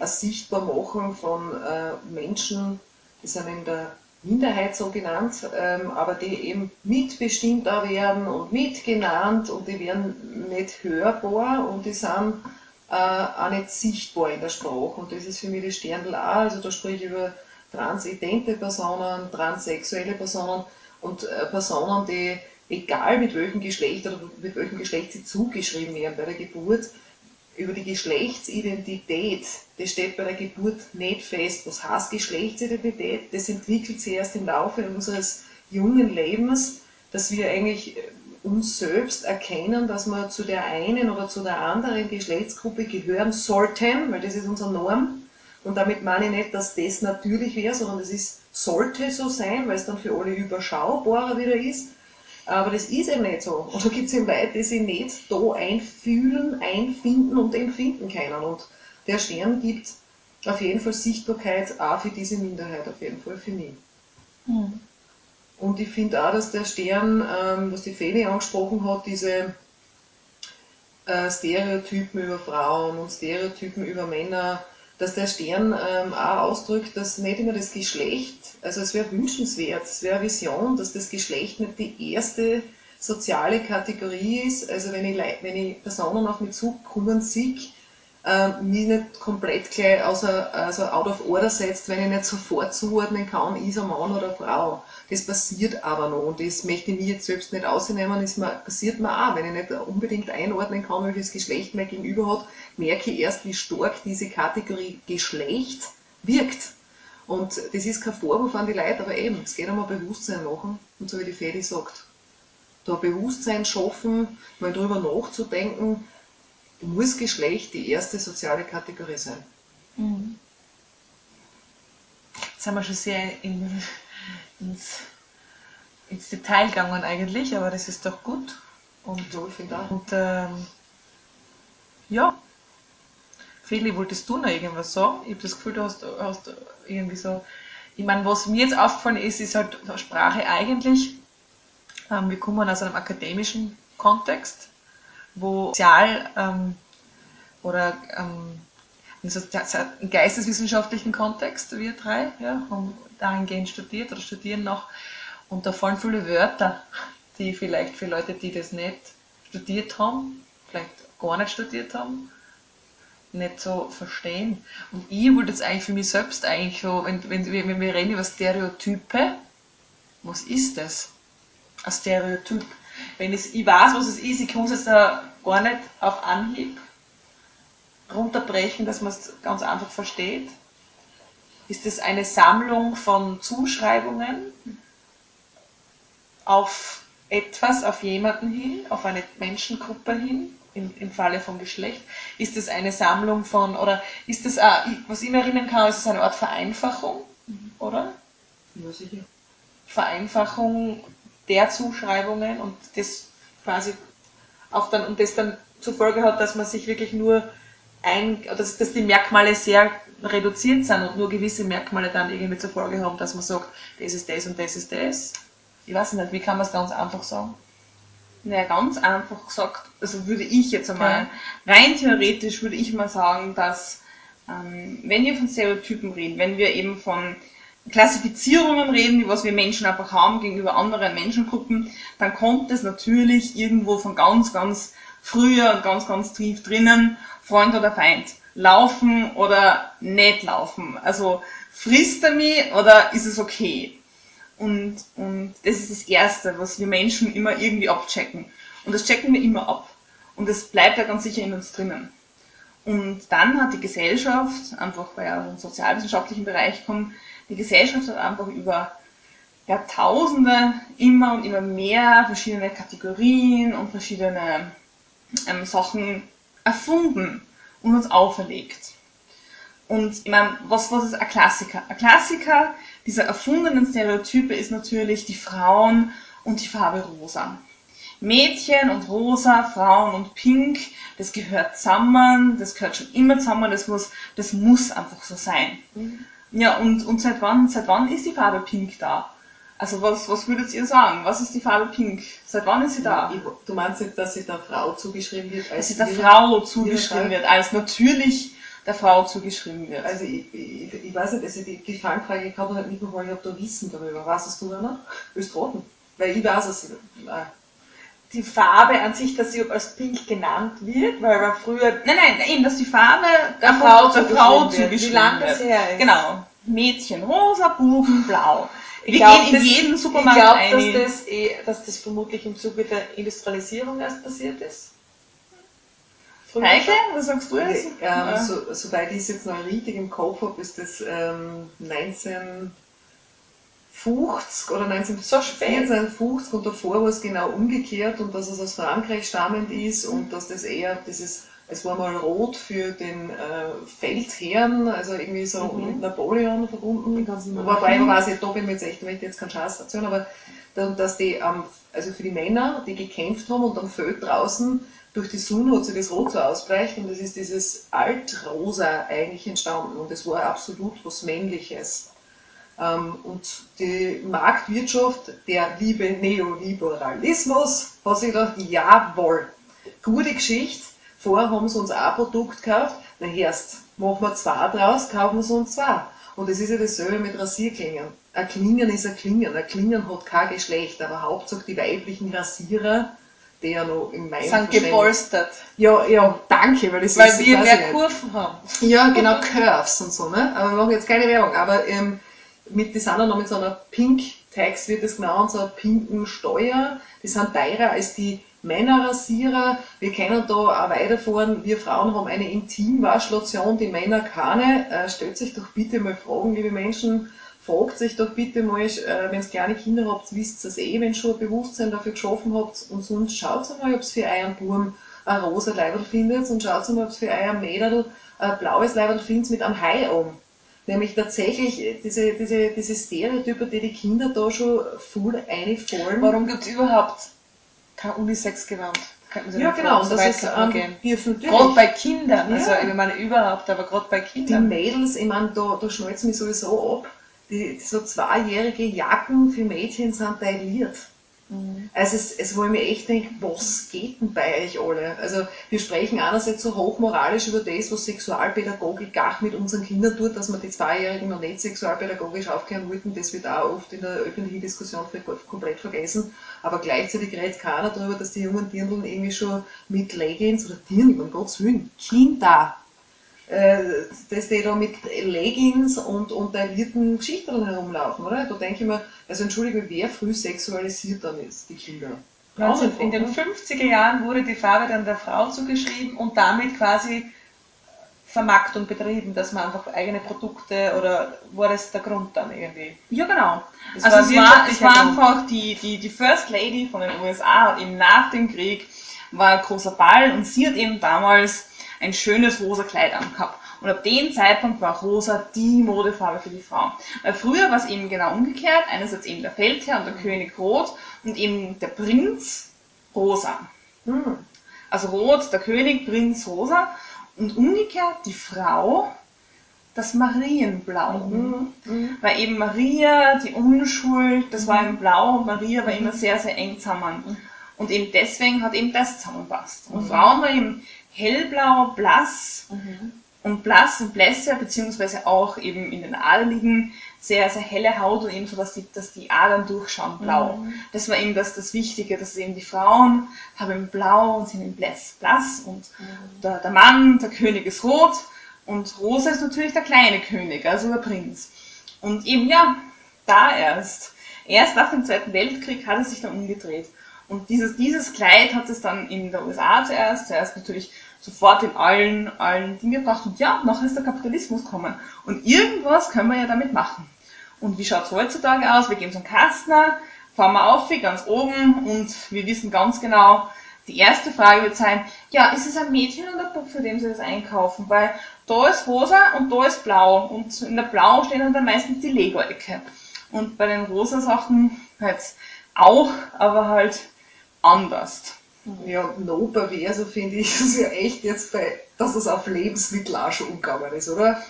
ein Sichtbarmachen von äh, Menschen, die sind in der Minderheit so genannt, ähm, aber die eben mitbestimmt auch werden und mitgenannt und die werden nicht hörbar und die sind äh, auch nicht sichtbar in der Sprache. Und das ist für mich das Sterndl auch, also da spreche ich über transidente Personen, transsexuelle Personen und äh, Personen, die egal mit welchem Geschlecht oder mit welchem Geschlecht sie zugeschrieben werden bei der Geburt, über die Geschlechtsidentität, das steht bei der Geburt nicht fest. Was heißt Geschlechtsidentität? Das entwickelt sich erst im Laufe unseres jungen Lebens, dass wir eigentlich uns selbst erkennen, dass wir zu der einen oder zu der anderen Geschlechtsgruppe gehören sollten, weil das ist unsere Norm. Und damit meine ich nicht, dass das natürlich wäre, sondern das ist, sollte so sein, weil es dann für alle überschaubarer wieder ist. Aber das ist eben nicht so. Und da gibt es eben Leute, die sich nicht da einfühlen, einfinden und empfinden können. Und der Stern gibt auf jeden Fall Sichtbarkeit auch für diese Minderheit, auf jeden Fall für mich. Mhm. Und ich finde auch, dass der Stern, ähm, was die Feli angesprochen hat, diese äh, Stereotypen über Frauen und Stereotypen über Männer, dass der Stern ähm, auch ausdrückt, dass nicht immer das Geschlecht, also es wäre wünschenswert, es wäre Vision, dass das Geschlecht nicht die erste soziale Kategorie ist. Also wenn ich, wenn ich Personen auf mich zukommen sehe, äh, mich nicht komplett gleich außer, also out of order setzt, wenn ich nicht sofort zuordnen kann, ist er Mann oder Frau. Das passiert aber noch und das möchte ich mir jetzt selbst nicht ausnehmen, das passiert mir auch. Wenn ich nicht unbedingt einordnen kann, welches Geschlecht mein Gegenüber hat, merke ich erst, wie stark diese Kategorie Geschlecht wirkt. Und das ist kein Vorwurf an die Leute, aber eben, es geht um ein Bewusstsein machen und so wie die Fedi sagt, da Bewusstsein schaffen, mal drüber nachzudenken, muss Geschlecht die erste soziale Kategorie sein. Mhm. Jetzt haben wir schon sehr in, ins, ins Detail gegangen eigentlich, aber das ist doch gut. Und, so, ich auch. Und ähm, ja, Feli, wolltest du noch irgendwas sagen? Ich habe das Gefühl, du hast, hast irgendwie so. Ich meine, was mir jetzt aufgefallen ist, ist halt Sprache eigentlich. Ähm, wir kommen aus einem akademischen Kontext, wo sozial ähm, oder ähm, im geisteswissenschaftlichen Kontext, wir drei, ja, haben dahingehend studiert oder studieren noch. Und da fallen viele Wörter, die vielleicht für Leute, die das nicht studiert haben, vielleicht gar nicht studiert haben, nicht so verstehen. Und ich wollte jetzt eigentlich für mich selbst eigentlich so, wenn, wenn, wenn wir reden über Stereotype, was ist das? Ein Stereotyp. Wenn es, ich weiß, was es ist, ich kann es jetzt gar nicht auf Anhieb runterbrechen, dass man es ganz einfach versteht. Ist es eine Sammlung von Zuschreibungen auf etwas, auf jemanden hin, auf eine Menschengruppe hin, im, im Falle von Geschlecht? Ist es eine Sammlung von, oder ist es, was ich mir erinnern kann, ist es eine Art Vereinfachung, oder? Ja, sicher. Vereinfachung der Zuschreibungen und das quasi auch dann, und das dann zur Folge hat, dass man sich wirklich nur ein, dass, dass die Merkmale sehr reduziert sind und nur gewisse Merkmale dann irgendwie zur Folge haben, dass man sagt, das ist das und das ist das. Ich weiß nicht, wie kann man es ganz einfach sagen? Naja, ganz einfach gesagt, also würde ich jetzt einmal, ja. rein theoretisch würde ich mal sagen, dass ähm, wenn wir von Stereotypen reden, wenn wir eben von Klassifizierungen reden, die was wir Menschen einfach haben gegenüber anderen Menschengruppen, dann kommt es natürlich irgendwo von ganz, ganz früher und ganz, ganz tief drinnen, Freund oder Feind. Laufen oder nicht laufen. Also frisst er mich oder ist es okay? Und, und das ist das Erste, was wir Menschen immer irgendwie abchecken. Und das checken wir immer ab. Und das bleibt ja ganz sicher in uns drinnen. Und dann hat die Gesellschaft, einfach weil er aus dem sozialwissenschaftlichen Bereich kommt, die Gesellschaft hat einfach über Jahrtausende immer und immer mehr verschiedene Kategorien und verschiedene ähm, Sachen erfunden und uns auferlegt. Und ich meine, was, was ist ein Klassiker? Ein Klassiker dieser erfundenen Stereotype ist natürlich die Frauen und die Farbe rosa. Mädchen und rosa, Frauen und pink, das gehört zusammen, das gehört schon immer zusammen, das muss, das muss einfach so sein. Mhm. Ja, und, und seit wann, seit wann ist die Farbe pink da? Also was, was würdet ihr sagen? Was ist die Farbe Pink? Seit wann ist sie da? Du meinst nicht, dass sie der Frau zugeschrieben wird? Als dass sie der Frau zugeschrieben wird, als natürlich der Frau zugeschrieben wird. Also ich, ich, ich weiß nicht, also die, die Fangfrage kann man halt nicht mehr, ich habe da Wissen darüber. Weißt du noch? Willst du raten? Weil ich weiß es. Nein. Die Farbe an sich, dass sie als Pink genannt wird, weil man früher... Nein, nein, eben, dass die Farbe der, Frau, der Frau zugeschrieben wird. Wie lange das her ist. Genau. Mädchen rosa, Buben blau. Ich Wir glaub, gehen in das, jeden Supermarkt Ich glaube, dass, das eh, dass das vermutlich im Zuge der Industrialisierung erst passiert ist. Heike, was sagst du jetzt? Nee, ähm, so, soweit ich es jetzt noch richtig im Kopf habe, ist das ähm, 1950 oder 1950 und davor war es genau umgekehrt und dass es aus Frankreich stammend ist und dass das eher dieses es war mal rot für den äh, Feldherrn, also irgendwie so mhm. mit Napoleon verbunden. Wobei ich weiß da bin ich jetzt echt, möchte jetzt keinen Schatz erzählen, aber dass die, ähm, also für die Männer, die gekämpft haben und am Feld draußen durch die Sonne hat sich das Rot so ausbleicht und es ist dieses Altrosa eigentlich entstanden und es war absolut was Männliches. Ähm, und die Marktwirtschaft, der liebe Neoliberalismus, hat sich gedacht, jawohl, gute Geschichte, Vorher haben sie uns ein Produkt gekauft, na erst machen wir zwei draus, kaufen sie uns zwei. Und es ist ja dasselbe mit Rasierklingen. Ein Klingen ist ein Klingen. Ein Klingen hat kein Geschlecht, aber hauptsächlich die weiblichen Rasierer, die ja noch in meinem Sind gepolstert. Ja, ja, danke, weil das weil ist... Weil wir mehr Kurven haben. Ja, genau, Curves und so, ne? Aber wir machen jetzt keine Werbung. Aber ähm, mit, die sind dann noch mit so einer Pink Tax wird das genannt, so einer pinken Steuer. Die sind teurer als die Männerrasierer. Wir können da auch weiterfahren. Wir Frauen haben eine Intimwaschlotion, die Männer keine. Äh, stellt sich doch bitte mal Fragen, liebe Menschen. Fragt sich doch bitte mal, äh, wenn ihr kleine Kinder habt, wisst ihr es eh, wenn ihr schon ein Bewusstsein dafür geschaffen habt. Und sonst schaut mal, ob es für euren Buben ein rosa Leiberl findet und schaut mal, ob es für euer Mädel ein blaues Leiberl findet mit einem Hai um. Nämlich tatsächlich diese, diese, diese Stereotype, die die Kinder da schon voll einfallen. Warum gibt es überhaupt kein Unisex-Gewand. Ja, genau, und das ist ähm, dürfen Gerade bei Kindern, also ja. ich meine überhaupt, aber gerade bei Kindern. Die Mädels, ich meine, da, da schnallt mich sowieso ab, die, so zweijährige Jacken für Mädchen sind tailliert. Mhm. Also es, es wo ich mir echt denke, was geht denn bei euch alle? Also wir sprechen einerseits so hochmoralisch über das, was Sexualpädagogik auch mit unseren Kindern tut, dass wir die Zweijährigen noch nicht sexualpädagogisch aufklären wollten. Das wird auch oft in der öffentlichen Diskussion komplett vergessen. Aber gleichzeitig redet keiner darüber, dass die jungen Dirndln irgendwie schon mit Leggings oder Dirndl, um Gottes Willen, Kinder, dass die da mit Leggings und, und taillierten Geschichten herumlaufen, oder? Da denke ich mir, also entschuldige, wer früh sexualisiert dann ist, die Kinder. Also in den 50er Jahren wurde die Farbe dann der Frau zugeschrieben und damit quasi Vermarktung betrieben, dass man einfach eigene Produkte oder war das der Grund dann irgendwie? Ja, genau. Das also war es, war, es war einfach die, die, die First Lady von den USA und eben nach dem Krieg war ein großer Ball und sie hat eben damals ein schönes rosa Kleid angehabt. Und ab dem Zeitpunkt war rosa die Modefarbe für die Frauen. Weil früher war es eben genau umgekehrt. Einerseits eben der Feldherr und der König rot und eben der Prinz rosa. Hm. Also rot, der König, Prinz rosa. Und umgekehrt die Frau das Marienblau. Mhm. Mhm. Weil eben Maria, die Unschuld, das war im Blau und Maria war immer sehr, sehr eng zusammen. Mhm. Und eben deswegen hat eben das zusammenpasst. Und mhm. Frauen war eben hellblau, blass mhm. und blass und blässer, beziehungsweise auch eben in den Adeligen sehr, sehr helle Haut und eben so, dass die, dass die Adern durchschauen, blau. Mhm. Das war eben das, das Wichtige, dass eben die Frauen haben blau und sind in blass, blass und mhm. der, der Mann, der König ist rot und rosa ist natürlich der kleine König, also der Prinz. Und eben, ja, da erst, erst nach dem Zweiten Weltkrieg hat es sich dann umgedreht. Und dieses, dieses Kleid hat es dann in der USA zuerst, zuerst natürlich sofort in allen, allen Dingen gebracht. Und ja, nachher ist der Kapitalismus gekommen. Und irgendwas können wir ja damit machen. Und wie schaut es heutzutage aus? Wir gehen zum Kastner, fahren wir auf, ganz oben und wir wissen ganz genau, die erste Frage wird sein, ja, ist es ein Mädchen oder ein Bub, für den Sie das einkaufen? Weil da ist rosa und da ist blau und in der blau stehen dann meistens die Lego-Ecke. Und bei den rosa Sachen halt auch, aber halt anders. Ja, no perverso finde ich es ja echt jetzt bei, dass das auf Lebensmittel auch schon umgegangen ist, oder?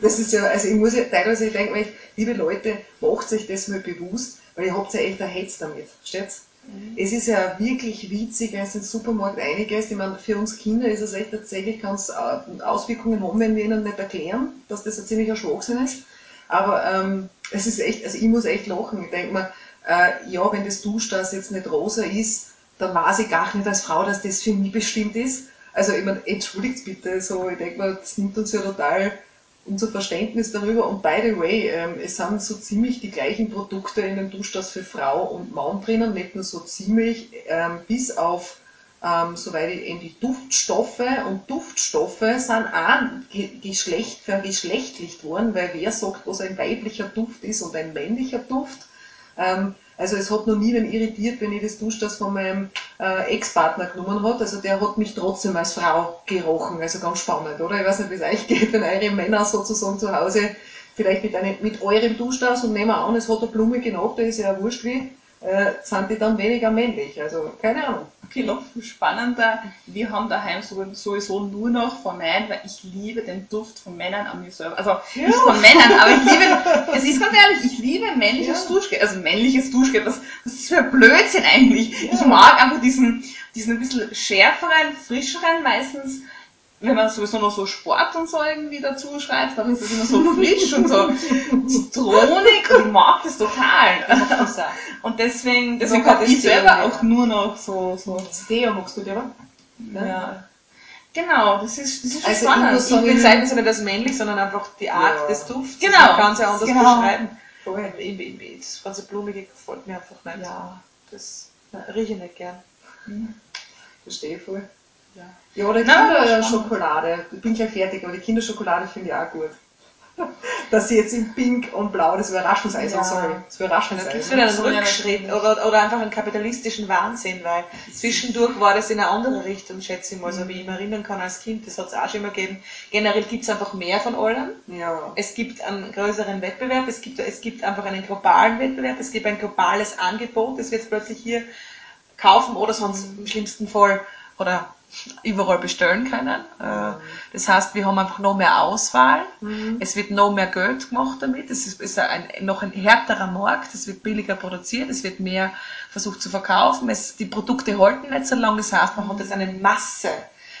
Das ist ja, also ich muss ja teilweise, ich denke mir, liebe Leute, macht euch das mal bewusst, weil ihr habt ja echt ein Hetz damit, steht's? Mhm. Es ist ja wirklich witzig, wenn es im Supermarkt einiges, ich meine, für uns Kinder ist es echt tatsächlich ganz äh, Auswirkungen haben, wenn wir ihnen nicht erklären, dass das ein ziemlicher Schwachsinn ist. Aber ähm, es ist echt, also ich muss echt lachen. Ich denke mir, äh, ja, wenn das Duschdas jetzt nicht rosa ist, dann weiß ich gar nicht als Frau, dass das für mich bestimmt ist. Also ich meine, entschuldigt bitte, so, ich denke mal, das nimmt uns ja total unser Verständnis darüber. Und by the way, ähm, es sind so ziemlich die gleichen Produkte in den Duschdas für Frau und Mann drinnen, nicht nur so ziemlich, ähm, bis auf ähm, soweit ich, eben die Duftstoffe und Duftstoffe sind auch geschlecht, vergeschlechtlicht worden, weil wer sagt, was ein weiblicher Duft ist und ein männlicher Duft. Ähm, also es hat noch nie wen irritiert, wenn ich das Duschdas von meinem äh, Ex-Partner genommen hat. Also der hat mich trotzdem als Frau gerochen. Also ganz spannend, oder? Ich weiß nicht, wie es euch geht, [laughs] wenn eure Männer sozusagen zu Hause vielleicht mit, einem, mit eurem Duschdas und nehmen wir an, es hat eine Blume genoten, ist ja wurscht wie, äh, sind die dann weniger männlich. Also keine Ahnung. Okay, noch viel spannender. Wir haben daheim sowieso nur noch von Männern, weil ich liebe den Duft von Männern an mir selber. Also ja. nicht von Männern, aber ich liebe, [laughs] es ist ganz ehrlich, ich liebe männliches ja. Duschgel. Also männliches Duschgel, was, was ist für Blödsinn eigentlich? Ja. Ich mag einfach diesen, diesen ein bisschen schärferen, frischeren, meistens wenn man sowieso noch so Sport und so irgendwie dazu schreibt, dann ist es immer so frisch und so zitronig und ich mag das total. Und deswegen, deswegen habe ich selber auch nur noch so, so. Deo magst du dir, aber? Ja. ja. Genau, das ist, das ist also spannend. Ich muss sagen, wir zeigen es nicht als männlich, sondern einfach die Art ja. des Dufts. Genau. Man kann es ja anders genau. beschreiben. Das ganze Blumige gefällt mir einfach nicht. Ja. Das rieche ich nicht gern. Mhm. Verstehe voll. Ja, ja oder Kinderschokolade. Ich bin gleich fertig, aber die Kinderschokolade finde ich auch gut. [laughs] Dass sie jetzt in Pink und Blau das Überraschungseis ja. sorry, das Überraschungseis. Das ist wieder ein Rückschritt oder, oder einfach einen kapitalistischen Wahnsinn, weil zwischendurch war das in eine andere Richtung, schätze ich mal, so wie ich mich erinnern kann als Kind, das hat es auch schon immer gegeben. Generell gibt es einfach mehr von allem. Ja. Es gibt einen größeren Wettbewerb, es gibt, es gibt einfach einen globalen Wettbewerb, es gibt ein globales Angebot, das wir jetzt plötzlich hier kaufen oder sonst im schlimmsten Fall oder überall bestellen können. Äh, das heißt, wir haben einfach noch mehr Auswahl. Mhm. Es wird noch mehr Geld gemacht damit. Es ist, ist ein, noch ein härterer Markt. Es wird billiger produziert. Es wird mehr versucht zu verkaufen. Es, die Produkte halten nicht so lange. Das heißt, man hat jetzt eine Masse.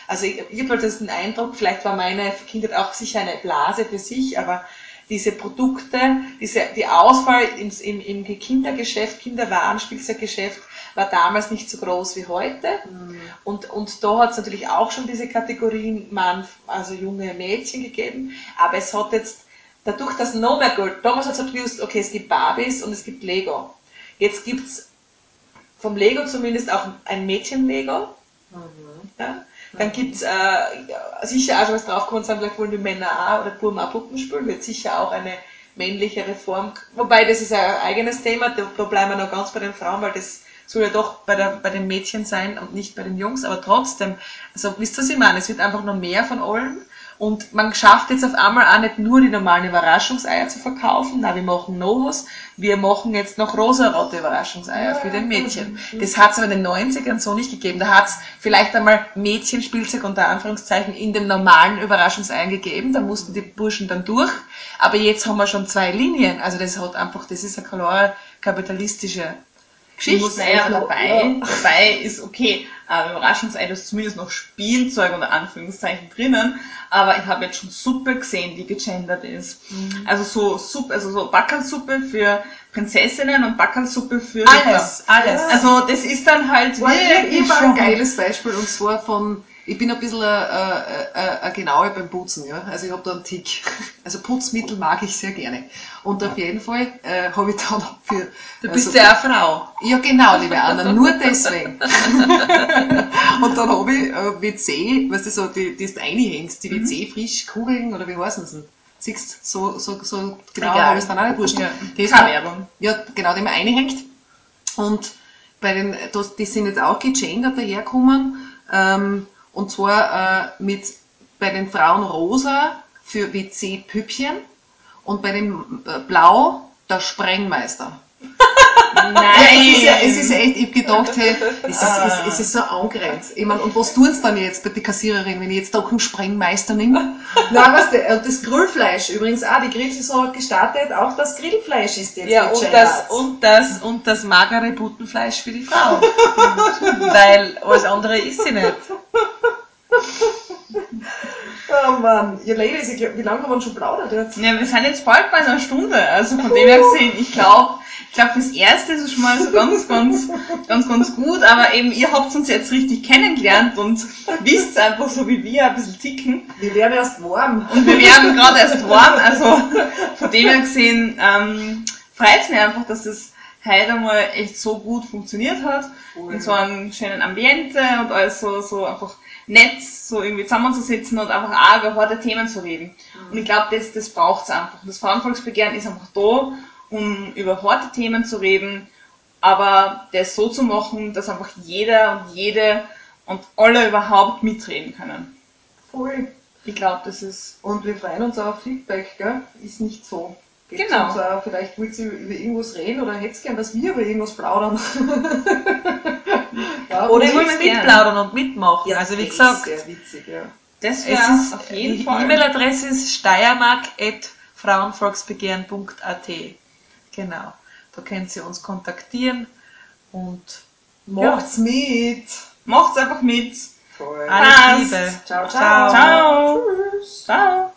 Also ich, ich habe halt den Eindruck, vielleicht war meine Kindheit auch sicher eine Blase für sich, aber diese Produkte, diese, die Auswahl im, im, im Kindergeschäft, Kinderwaren, Spielzeuggeschäft, war damals nicht so groß wie heute. Mhm. Und, und da hat es natürlich auch schon diese Kategorien Mann, also junge Mädchen gegeben. Aber es hat jetzt, dadurch, dass noch mehr Geld, damals hat es gewusst, okay, es gibt Barbies und es gibt Lego. Jetzt gibt es vom Lego zumindest auch ein Mädchen-Lego. Mhm. Ja? Dann gibt es äh, sicher auch schon was draufgekommen sein, vielleicht wollen die Männer auch oder Buben auch Puppen spielen, wird sicher auch eine männliche Reform, wobei das ist ein eigenes Thema, da bleiben wir noch ganz bei den Frauen, weil das soll ja doch bei, der, bei den Mädchen sein und nicht bei den Jungs, aber trotzdem, also wisst ihr, was ich meine? Es wird einfach noch mehr von allem und man schafft jetzt auf einmal auch nicht nur die normalen Überraschungseier zu verkaufen, na, wir machen noch was, wir machen jetzt noch rosarote Überraschungseier ja, für den Mädchen. Das hat es aber in den 90ern so nicht gegeben. Da hat es vielleicht einmal Mädchenspielzeug unter Anführungszeichen in den normalen Überraschungseiern gegeben, da mussten die Burschen dann durch, aber jetzt haben wir schon zwei Linien, also das hat einfach, das ist eine klare kapitalistische Geschichten naja, dabei. Ja. Dabei ist okay, äh, Überraschungsei, du hast zumindest noch Spielzeug unter Anführungszeichen drinnen, aber ich habe jetzt schon Suppe gesehen, die gegendert ist. Mhm. Also so Suppe, also so Backelsuppe für Prinzessinnen und Backelsuppe für alles, Ritter. alles. Also das ist dann halt wirklich ich ein geiles Beispiel und zwar von ich bin ein bisschen äh, äh, äh, genauer beim Putzen, ja. Also ich habe da einen Tick. [laughs] Also Putzmittel mag ich sehr gerne. Und auf jeden Fall äh, habe ich dann für. Du bist also, ja eine Frau. Ja genau, liebe Anna, nur [laughs] deswegen. [laughs] und dann habe ich äh, WC, weißt du, so, die, die du reinhängst, die mhm. WC-Frischkugeln oder wie heißen sie? Siehst so, so, so genau habe ich es dann auch nicht wurscht. Ja, die ist Werbung. Ja, genau, die man reinhängt. Und bei den, das, die sind jetzt auch gegendert daherkommen. Ähm, und zwar äh, mit bei den Frauen rosa für WC-Püppchen und bei dem äh, Blau der Sprengmeister. Nein! Ja, es, ist ja, es ist echt, ich hab gedacht, hey, es ist, ah. es, es ist so angrenzt. Ich mein, und was tun sie dann jetzt bei der Kassiererin, wenn ich jetzt doch einen Sprengmeister nehme? [laughs] Nein, was der, und das Grillfleisch übrigens auch, die Grillsaison hat gestartet, auch das Grillfleisch ist jetzt Ja, und das, und das, und das magere Buttenfleisch für die Frau. [laughs] Weil alles andere ist sie nicht. Oh Mann, ihr Ladies, ich glaub, wie lange haben wir schon plaudert jetzt? Ja, wir sind jetzt bald bei einer Stunde, also von dem her gesehen, ich glaube, ich glaube, das erste ist schon mal so ganz, ganz, ganz, ganz gut, aber eben, ihr habt uns jetzt richtig kennengelernt und [laughs] wisst einfach so wie wir ein bisschen ticken. Wir werden erst warm. Und wir werden gerade erst warm, also von dem her gesehen, ähm, freut es mich einfach, dass das heute einmal echt so gut funktioniert hat. Voll. In so einem schönen Ambiente und alles so, so einfach nett, so irgendwie zusammenzusitzen und einfach auch über harte Themen zu reden. Und ich glaube, das, das braucht's einfach. Das Frauenvolksbegehren ist einfach da, um über harte Themen zu reden, aber das so zu machen, dass einfach jeder und jede und alle überhaupt mitreden können. Voll. Ich glaube, das ist Und wir freuen uns auch auf Feedback, gell? Ist nicht so. Gebt Genau. Uns auch, vielleicht wollt ihr über irgendwas reden oder hättet gern, dass wir über irgendwas plaudern. [laughs] ja, Oder ihr wollt mitplaudern und mitmachen. ja, also wie das gesagt, Ist sehr witzig, ja. Das wäre ist, auf jeden die Fall. E-Mail-Adresse ist steiermark.frauenvolksbegehren.at. Genau. Da könnt ihr uns kontaktieren und Macht's mit! Macht's einfach mit. Voll. alles. Liebe. Ciao, ciao. Ciao. Tschüss. Ciao.